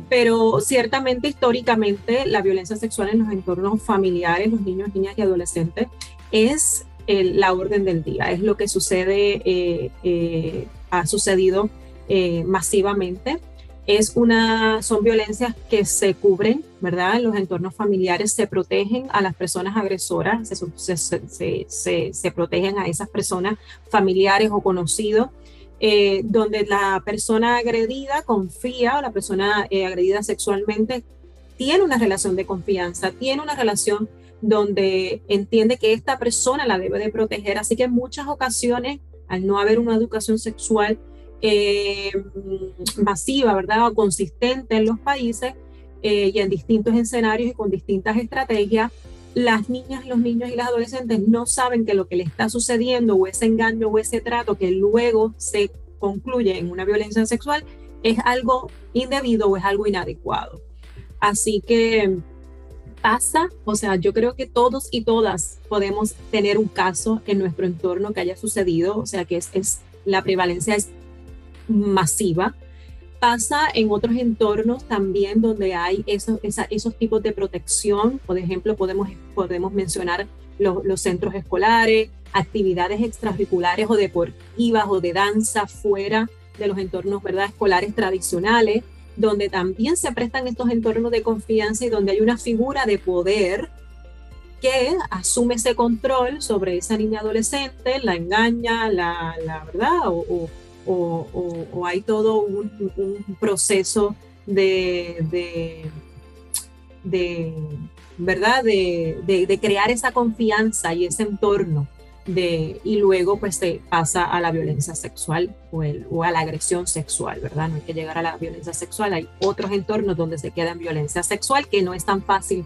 Pero ciertamente históricamente la violencia sexual en los entornos familiares, los niños, niñas y adolescentes, es la orden del día, es lo que sucede, eh, eh, ha sucedido eh, masivamente. Es una, son violencias que se cubren, ¿verdad? En los entornos familiares se protegen a las personas agresoras, se, se, se, se protegen a esas personas familiares o conocidos eh, donde la persona agredida confía o la persona eh, agredida sexualmente tiene una relación de confianza, tiene una relación donde entiende que esta persona la debe de proteger. Así que en muchas ocasiones, al no haber una educación sexual eh, masiva, ¿verdad? O consistente en los países y en distintos escenarios y con distintas estrategias, las niñas, los niños y las adolescentes no saben que lo que le está sucediendo o ese engaño o ese trato que luego se concluye en una violencia sexual es algo indebido o es algo inadecuado. Así que pasa, o sea, yo creo que todos y todas podemos tener un caso en nuestro entorno que haya sucedido, o sea, que es, es la prevalencia es masiva pasa en otros entornos también donde hay esos, esos tipos de protección. Por ejemplo, podemos, podemos mencionar los, centros escolares, actividades extracurriculares o deportivas o de danza fuera de los entornos ¿verdad? escolares tradicionales, donde también se prestan estos entornos de confianza y donde hay una figura de poder que asume ese control sobre esa niña adolescente, la engaña, la, la verdad, o, hay todo un, proceso de, ¿verdad? De, crear esa confianza y ese entorno. De, y luego pues se pasa a la violencia sexual o, o, a la agresión sexual, ¿verdad? No hay que llegar a la violencia sexual, hay otros entornos donde se queda en violencia sexual que no es tan fácil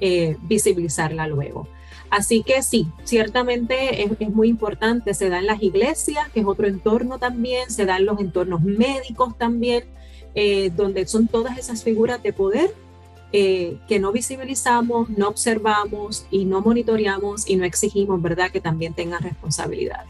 eh, visibilizarla luego. Así que sí, ciertamente es, muy importante, se da en las iglesias, que es otro entorno también, se da en los entornos médicos también, eh, donde son todas esas figuras de poder eh, que no visibilizamos, no observamos y no monitoreamos y no exigimos, ¿verdad?, que también tengan responsabilidades.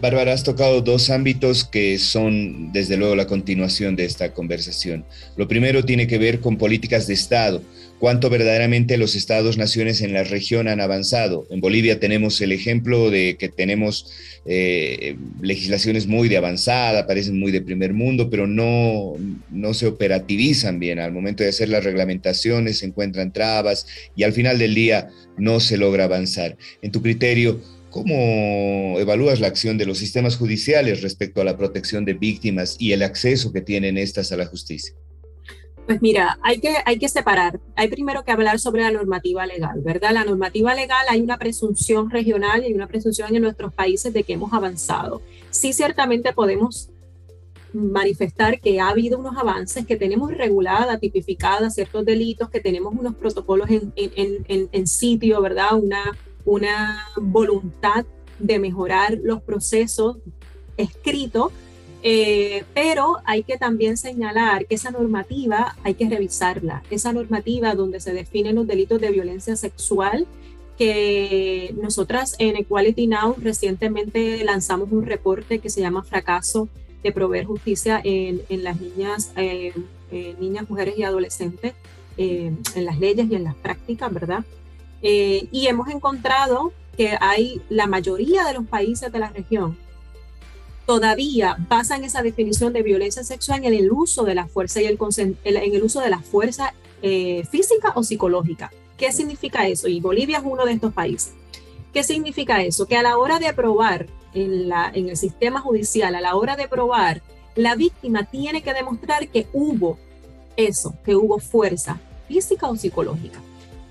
Bárbara, has tocado dos ámbitos que son, desde luego, la continuación de esta conversación. Lo primero tiene que ver con políticas de Estado cuánto verdaderamente los estados naciones en la región han avanzado. En Bolivia tenemos el ejemplo de que tenemos eh, legislaciones muy de avanzada, parecen muy de primer mundo, pero no, no se operativizan bien. Al momento de hacer las reglamentaciones se encuentran trabas y al final del día no se logra avanzar. En tu criterio, ¿Cómo evalúas la acción de los sistemas judiciales respecto a la protección de víctimas y el acceso que tienen estas a la justicia? Pues mira, hay que, hay que separar. Hay primero que hablar sobre la normativa legal, ¿verdad? La normativa legal hay una presunción regional y una presunción en nuestros países de que hemos avanzado. Sí, ciertamente podemos manifestar que ha habido unos avances, que tenemos regulada, tipificada ciertos delitos, que tenemos unos protocolos en, en, en, en sitio, ¿verdad? Una, una voluntad de mejorar los procesos escritos eh, pero hay que también señalar que esa normativa hay que revisarla. Esa normativa donde se definen los delitos de violencia sexual, que nosotras en Equality Now recientemente lanzamos un reporte que se llama Fracaso de proveer justicia en, en las niñas, eh, niñas, mujeres y adolescentes, eh, en las leyes y en las prácticas, ¿verdad? y hemos encontrado que hay la mayoría de los países de la región todavía basan esa definición de violencia sexual en el uso de la fuerza y el en el uso de la fuerza eh, física o psicológica. ¿Qué significa eso? Y Bolivia es uno de estos países. ¿Qué significa eso? Que a la hora de probar en, la, en el sistema judicial, a la hora de probar, la víctima tiene que demostrar que hubo eso, que hubo fuerza física o psicológica.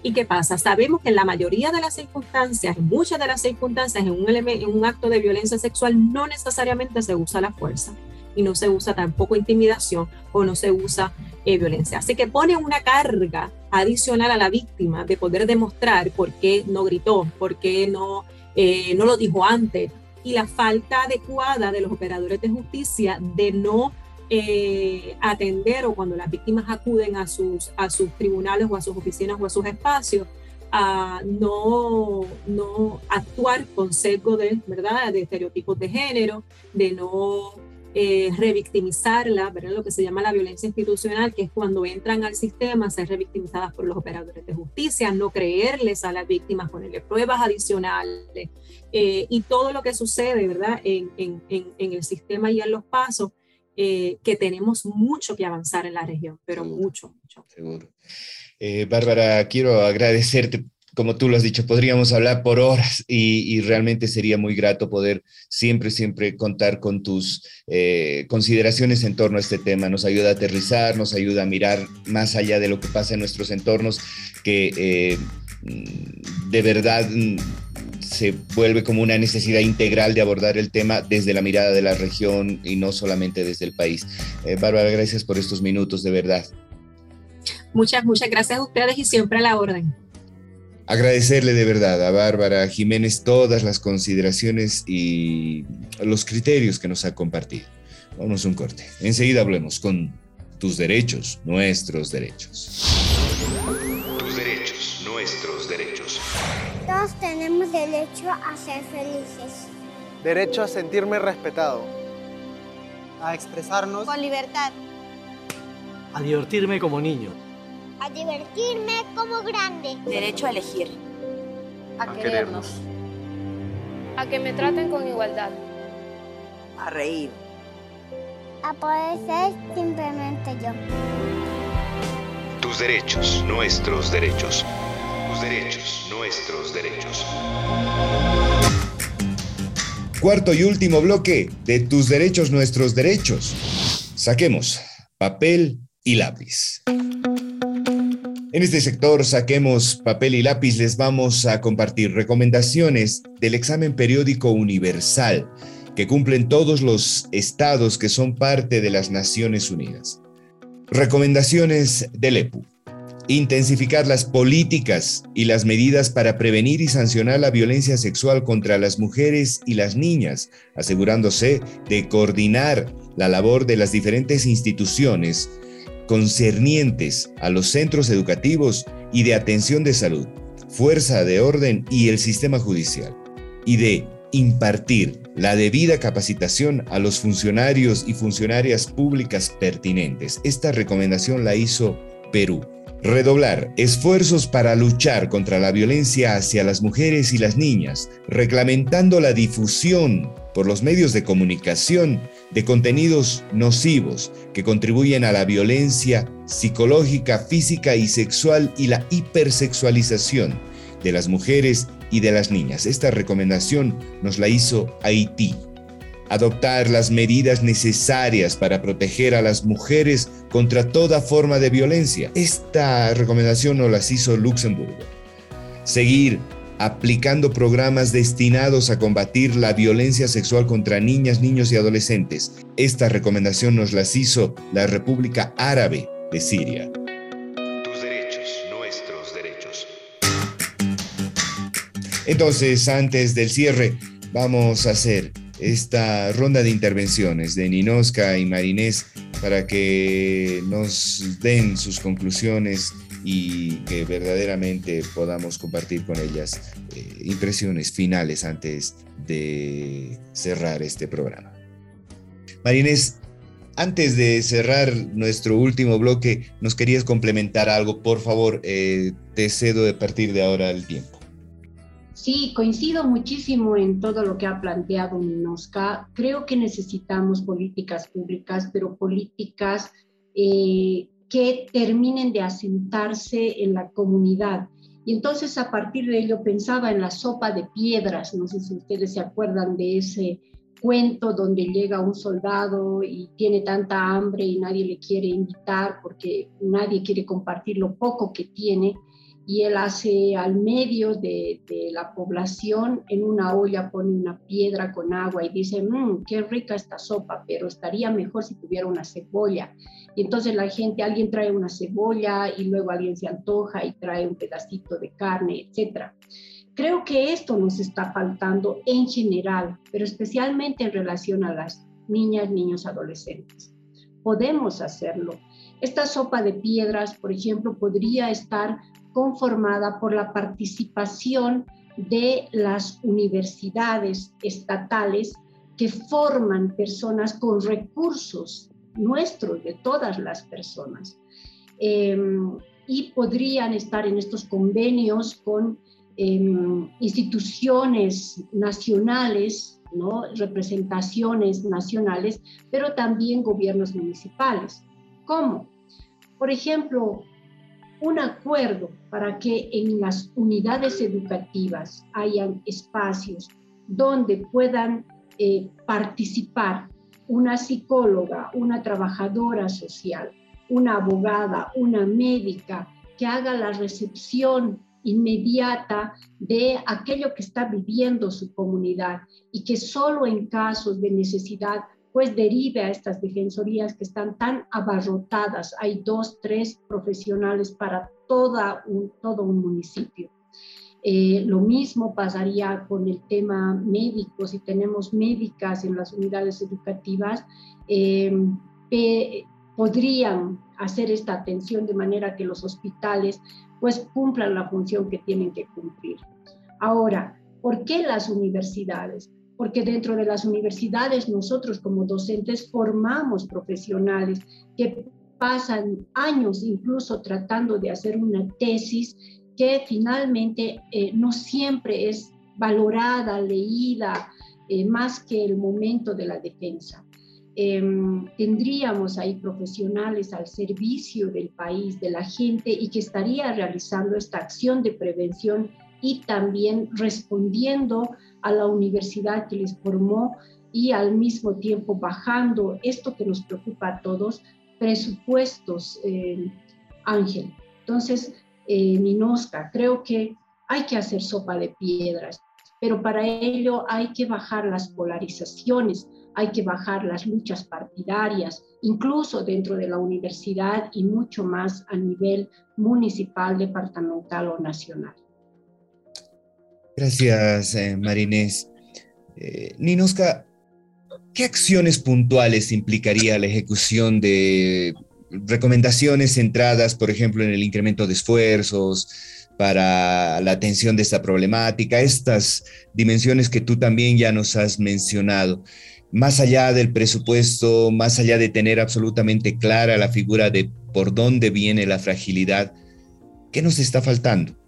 ¿Y qué pasa? Sabemos que en la mayoría de las circunstancias, en muchas de las circunstancias, en un, acto de violencia sexual no necesariamente se usa la fuerza y no se usa tampoco intimidación o no se usa eh, violencia. Así que pone una carga adicional a la víctima de poder demostrar por qué no gritó, por qué no, eh, no lo dijo antes y la falta adecuada de los operadores de justicia de no eh, atender o cuando las víctimas acuden a sus, a sus tribunales o a sus oficinas o a sus espacios, a no, no actuar con sesgo de, ¿verdad? de estereotipos de género, de no eh, revictimizarla, ¿verdad? lo que se llama la violencia institucional, que es cuando entran al sistema, ser revictimizadas por los operadores de justicia, no creerles a las víctimas, ponerle pruebas adicionales eh, y todo lo que sucede ¿verdad? En, en, en, el sistema y en los pasos eh, que tenemos mucho que avanzar en la región, pero mucho, mucho. Seguro. Eh, Bárbara, quiero agradecerte. Como tú lo has dicho, podríamos hablar por horas y, realmente sería muy grato poder siempre, siempre contar con tus eh, consideraciones en torno a este tema. Nos ayuda a aterrizar, nos ayuda a mirar más allá de lo que pasa en nuestros entornos, que de verdad se vuelve como una necesidad integral de abordar el tema desde la mirada de la región y no solamente desde el país. Eh, Bárbara, gracias por estos minutos, de verdad. Muchas, muchas gracias a ustedes y siempre a la orden. agradecerle de verdad a Bárbara Jiménez todas las consideraciones y los criterios que nos ha compartido. Vamos a un corte. Enseguida hablemos con tus derechos, nuestros derechos. Tenemos derecho a ser felices. Derecho a sentirme respetado. A expresarnos con libertad. A divertirme como niño. A divertirme como grande. Derecho a elegir. A, querernos. A que me traten con igualdad. A reír. A poder ser simplemente yo. Tus derechos, nuestros derechos. Tus derechos, nuestros derechos. Cuarto y último bloque de tus derechos, nuestros derechos. Saquemos papel y lápiz. En este sector, saquemos papel y lápiz, les vamos a compartir recomendaciones del examen periódico universal que cumplen todos los estados que son parte de las Naciones Unidas. Recomendaciones del EPU. Intensificar las políticas y las medidas para prevenir y sancionar la violencia sexual contra las mujeres y las niñas, asegurándose de coordinar la labor de las diferentes instituciones concernientes a los centros educativos y de atención de salud, fuerza de orden y el sistema judicial, y de impartir la debida capacitación a los funcionarios y funcionarias públicas pertinentes. Esta recomendación la hizo Perú. Redoblar esfuerzos para luchar contra la violencia hacia las mujeres y las niñas, reglamentando la difusión por los medios de comunicación de contenidos nocivos que contribuyen a la violencia psicológica, física y sexual y la hipersexualización de las mujeres y de las niñas. Esta recomendación nos la hizo Haití adoptar las medidas necesarias para proteger a las mujeres contra toda forma de violencia. Esta recomendación nos las hizo Luxemburgo. Seguir aplicando programas destinados a combatir la violencia sexual contra niñas, niños y adolescentes. Esta recomendación nos las hizo la República Árabe de Siria. Tus derechos, nuestros derechos. Entonces, antes del cierre, vamos a hacer esta ronda de intervenciones de Ninoska y Marinés para que nos den sus conclusiones y que verdaderamente podamos compartir con ellas eh, impresiones finales antes de cerrar este programa. Marinés, antes de cerrar nuestro último bloque, nos querías complementar algo, por favor, eh, te cedo de partir de ahora el tiempo. Sí, coincido muchísimo en todo lo que ha planteado Minosca. Creo que necesitamos políticas públicas, pero políticas eh, que terminen de asentarse en la comunidad. Y entonces a partir de ello pensaba en la sopa de piedras, no sé si ustedes se acuerdan de ese cuento donde llega un soldado y tiene tanta hambre y nadie le quiere invitar porque nadie quiere compartir lo poco que tiene y él hace al medio de, la población, en una olla pone una piedra con agua y dice, mmm, qué rica esta sopa, pero estaría mejor si tuviera una cebolla. Y entonces la gente, alguien trae una cebolla y luego alguien se antoja y trae un pedacito de carne, etc. Creo que esto nos está faltando en general, pero especialmente en relación a las niñas, niños, adolescentes. Podemos hacerlo. Esta sopa de piedras, por ejemplo, podría estar conformada por la participación de las universidades estatales que forman personas con recursos nuestros, de todas las personas. Em, y podrían estar en estos convenios con em, instituciones nacionales, ¿no? representaciones nacionales, pero también gobiernos municipales. ¿Cómo? Por ejemplo, un acuerdo para que en las unidades educativas hayan espacios donde puedan eh, participar una psicóloga, una trabajadora social, una abogada, una médica, que haga la recepción inmediata de aquello que está viviendo su comunidad y que solo en casos de necesidad pues derive a estas defensorías que están tan abarrotadas. Hay dos, tres profesionales para toda un, todo un municipio. Eh, lo mismo pasaría con el tema médico, si tenemos médicas en las unidades educativas, eh, podrían hacer esta atención de manera que los hospitales pues cumplan la función que tienen que cumplir. Ahora, ¿por qué las universidades? Porque dentro de las universidades nosotros como docentes formamos profesionales que pasan años incluso tratando de hacer una tesis que finalmente eh, no siempre es valorada, leída, eh, más que el momento de la defensa. Em, tendríamos ahí profesionales al servicio del país, de la gente y que estaría realizando esta acción de prevención y también respondiendo a la universidad que les formó y al mismo tiempo bajando esto que nos preocupa a todos, presupuestos, eh, Ángel. Entonces, eh, creo que hay que hacer sopa de piedras, pero para ello hay que bajar las polarizaciones, hay que bajar las luchas partidarias, incluso dentro de la universidad y mucho más a nivel municipal, departamental o nacional. Gracias, eh, Marinés. Eh, ¿qué acciones puntuales implicaría la ejecución de recomendaciones centradas, por ejemplo, en el incremento de esfuerzos para la atención de esta problemática, estas dimensiones que tú también ya nos has mencionado? más allá del presupuesto, más allá de tener absolutamente clara la figura de por dónde viene la fragilidad, ¿qué nos está faltando?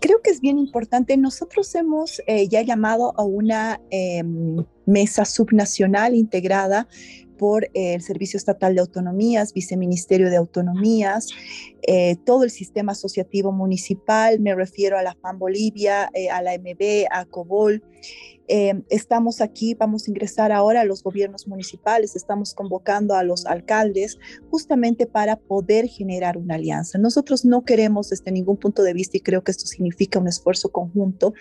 Creo que es bien importante. Nosotros hemos eh, ya llamado a una em, mesa subnacional integrada por el Servicio Estatal de Autonomías, Viceministerio de Autonomías, eh, todo el sistema asociativo municipal, me refiero a la FAN Bolivia, eh, a la MB, a COBOL. Eh, estamos aquí, vamos a ingresar ahora a los gobiernos municipales, estamos convocando a los alcaldes justamente para poder generar una alianza. Nosotros no queremos desde ningún punto de vista, y creo que esto significa un esfuerzo conjunto,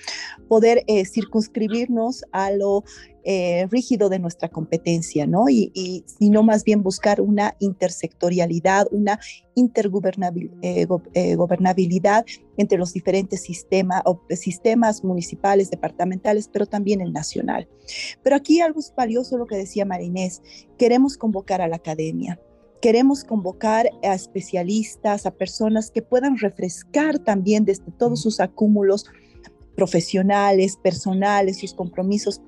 poder circunscribirnos a lo eh, rígido de nuestra competencia, ¿no? Y, sino más bien buscar una intersectorialidad, una intergobernabilidad eh, eh entre los diferentes sistemas, sistemas municipales, departamentales, pero también el nacional. Pero aquí algo es valioso lo que decía Marinés, queremos convocar a la academia. Queremos convocar a especialistas, a personas que puedan refrescar también desde todos sus acúmulos profesionales, personales, sus compromisos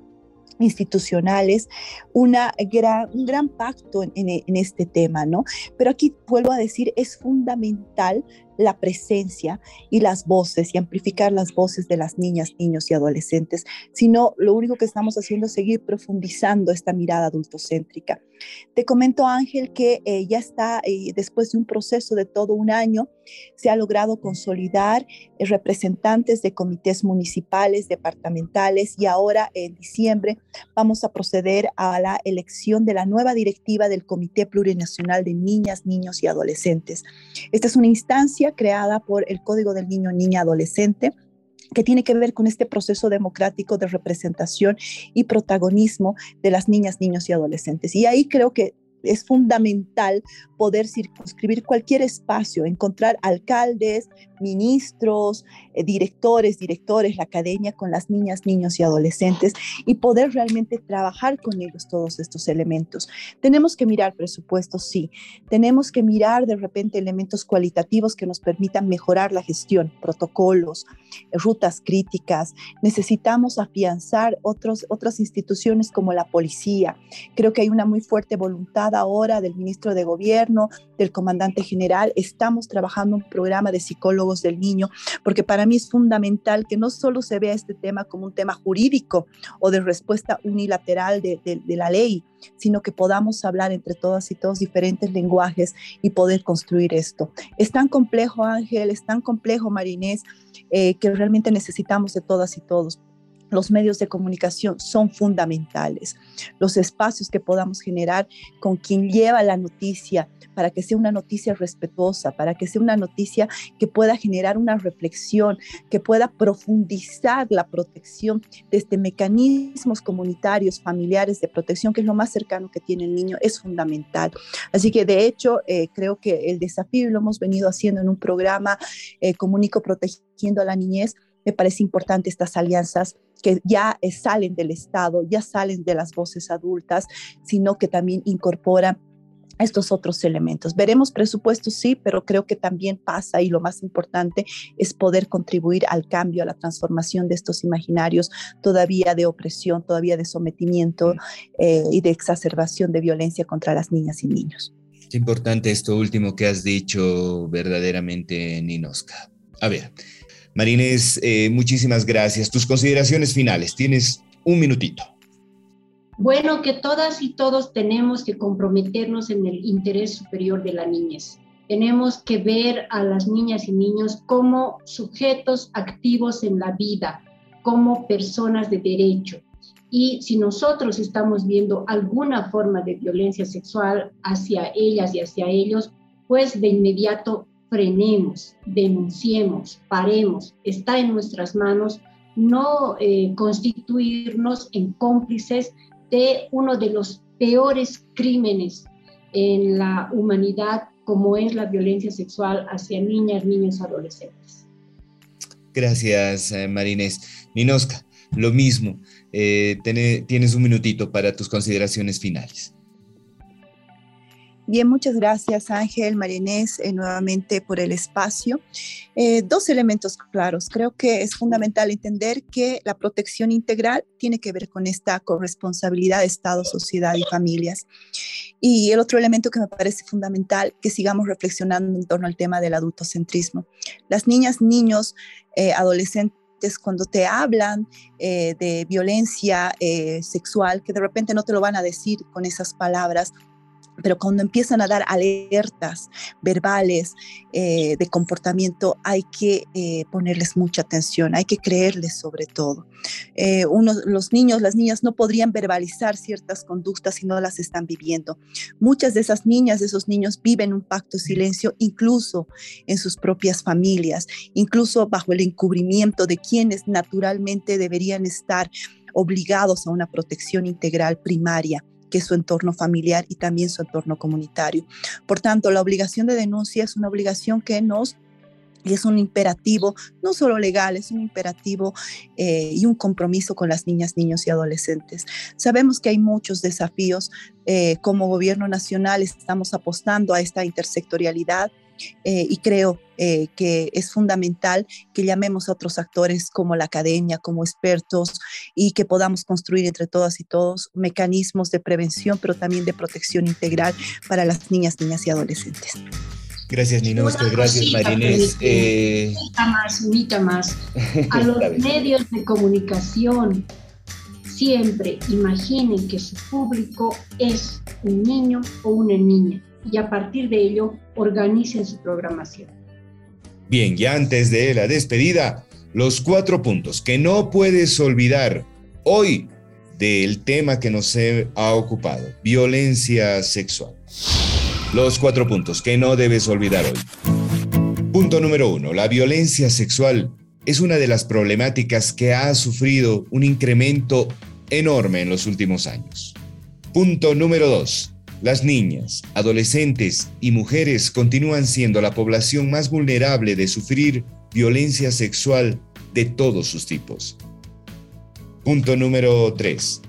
institucionales, una gran, un gran pacto en, este tema, ¿no? Pero aquí vuelvo a decir, es fundamental la presencia y las voces y amplificar las voces de las niñas, niños y adolescentes, sino lo único que estamos haciendo es seguir profundizando esta mirada adultocéntrica. Te comento, Ángel, que eh, ya está, eh, después de un proceso de todo un año, se ha logrado consolidar eh, representantes de comités municipales, departamentales y ahora en diciembre vamos a proceder a la elección de la nueva directiva del Comité Plurinacional de Niñas, Niños y Adolescentes. Esta es una instancia creada por el Código del Niño, Niña, Adolescente que tiene que ver con este proceso democrático de representación y protagonismo de las niñas, niños y adolescentes. Y ahí creo que es fundamental poder circunscribir cualquier espacio, encontrar alcaldes, ministros, eh, directores, directores, la academia con las niñas, niños y adolescentes y poder realmente trabajar con ellos todos estos elementos. Tenemos que mirar presupuestos, sí. Tenemos que mirar de repente elementos cualitativos que nos permitan mejorar la gestión, protocolos, rutas críticas. Necesitamos afianzar otros, otras instituciones como la policía. Creo que hay una muy fuerte voluntad ahora del ministro de Gobierno, del comandante general. Estamos trabajando un programa de psicólogos del niño, porque para mí es fundamental que no solo se vea este tema como un tema jurídico o de respuesta unilateral de, la ley, sino que podamos hablar entre todas y todos diferentes lenguajes y poder construir esto. Es tan complejo, Ángel, es tan complejo, Marinés, eh, que realmente necesitamos de todas y todos los medios de comunicación son fundamentales. Los espacios que podamos generar con quien lleva la noticia para que sea una noticia respetuosa, para que sea una noticia que pueda generar una reflexión, que pueda profundizar la protección desde mecanismos comunitarios, familiares de protección, que es lo más cercano que tiene el niño, es fundamental. Así que de hecho, eh, creo que el desafío, lo hemos venido haciendo en un programa eh, Comunico Protegiendo a la Niñez, me parece importante estas alianzas que ya eh, salen del Estado, ya salen de las voces adultas, sino que también incorporan estos otros elementos. Veremos presupuestos, sí, pero creo que también pasa y lo más importante es poder contribuir al cambio, a la transformación de estos imaginarios todavía de opresión, todavía de sometimiento eh, y de exacerbación de violencia contra las niñas y niños. Es importante esto último que has dicho verdaderamente, Ninoska. A ver, Marines, eh, muchísimas gracias. Tus consideraciones finales. Tienes un minutito. Bueno, que todas y todos tenemos que comprometernos en el interés superior de la niñez. Tenemos que ver a las niñas y niños como sujetos activos en la vida, como personas de derecho. Y si nosotros estamos viendo alguna forma de violencia sexual hacia ellas y hacia ellos, pues de inmediato frenemos, denunciemos, paremos. Está en nuestras manos no eh, constituirnos en cómplices de uno de los peores crímenes en la humanidad como es la violencia sexual hacia niñas, niños, adolescentes. Gracias, eh, Marines. Ninoska, lo mismo. Eh, tienes un minutito para tus consideraciones finales. Bien, muchas gracias Ángel, Marinés, eh, nuevamente por el espacio. Eh, dos elementos claros. Creo que es fundamental entender que la protección integral tiene que ver con esta corresponsabilidad de Estado, sociedad y familias. Y el otro elemento que me parece fundamental, que sigamos reflexionando en torno al tema del adultocentrismo. Las niñas, niños, eh, adolescentes, cuando te hablan de violencia sexual, que de repente no te lo van a decir con esas palabras, pero cuando empiezan a dar alertas verbales eh, de comportamiento, hay que eh, ponerles mucha atención, hay que creerles sobre todo. Eh, los niños, las niñas no podrían verbalizar ciertas conductas si no las están viviendo. Muchas de esas niñas, de esos niños viven un pacto de silencio incluso en sus propias familias, incluso bajo el encubrimiento de quienes naturalmente deberían estar obligados a una protección integral primaria que su entorno familiar y también su entorno comunitario. Por tanto, la obligación de denuncia es una obligación que nos es un imperativo, no solo legal, es un imperativo eh, y un compromiso con las niñas, niños y adolescentes. Sabemos que hay muchos desafíos. Eh, como gobierno nacional estamos apostando a esta intersectorialidad eh, y creo eh, que es fundamental que llamemos a otros actores como la academia, como expertos y que podamos construir entre todas y todos mecanismos de prevención, pero también de protección integral para las niñas, niñas y adolescentes. Gracias, Ninoska. Gracias, Marinés. Eh... más, más. A los medios de comunicación, siempre imaginen que su público es un niño o una niña y a partir de ello organicen su programación. Bien, ya antes de la despedida, los cuatro puntos que no puedes olvidar hoy del tema que nos ha ocupado, violencia sexual. Los cuatro puntos que no debes olvidar hoy. Punto número uno, la violencia sexual es una de las problemáticas que ha sufrido un incremento enorme en los últimos años. Punto número dos, las niñas, adolescentes y mujeres continúan siendo la población más vulnerable de sufrir violencia sexual de todos sus tipos. Punto número 3.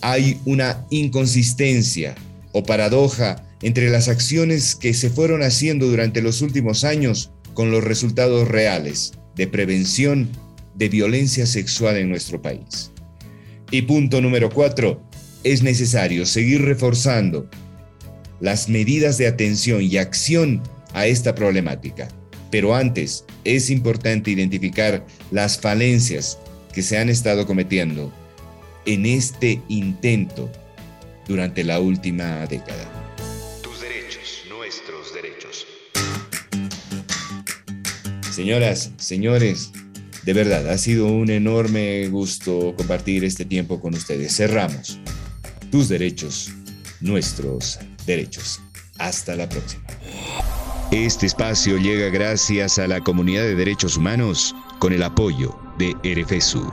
Hay una inconsistencia o paradoja entre las acciones que se fueron haciendo durante los últimos años con los resultados reales de prevención de violencia sexual en nuestro país. Y punto número 4. Es necesario seguir reforzando las medidas de atención y acción a esta problemática. Pero antes es importante identificar las falencias que se han estado cometiendo en este intento durante la última década. Tus derechos, nuestros derechos. Señoras, señores, De verdad, ha sido un enorme gusto compartir este tiempo con ustedes. Cerramos. Tus derechos, nuestros derechos. Hasta la próxima. Este espacio llega gracias a la Comunidad de Derechos Humanos con el apoyo de Erefesu.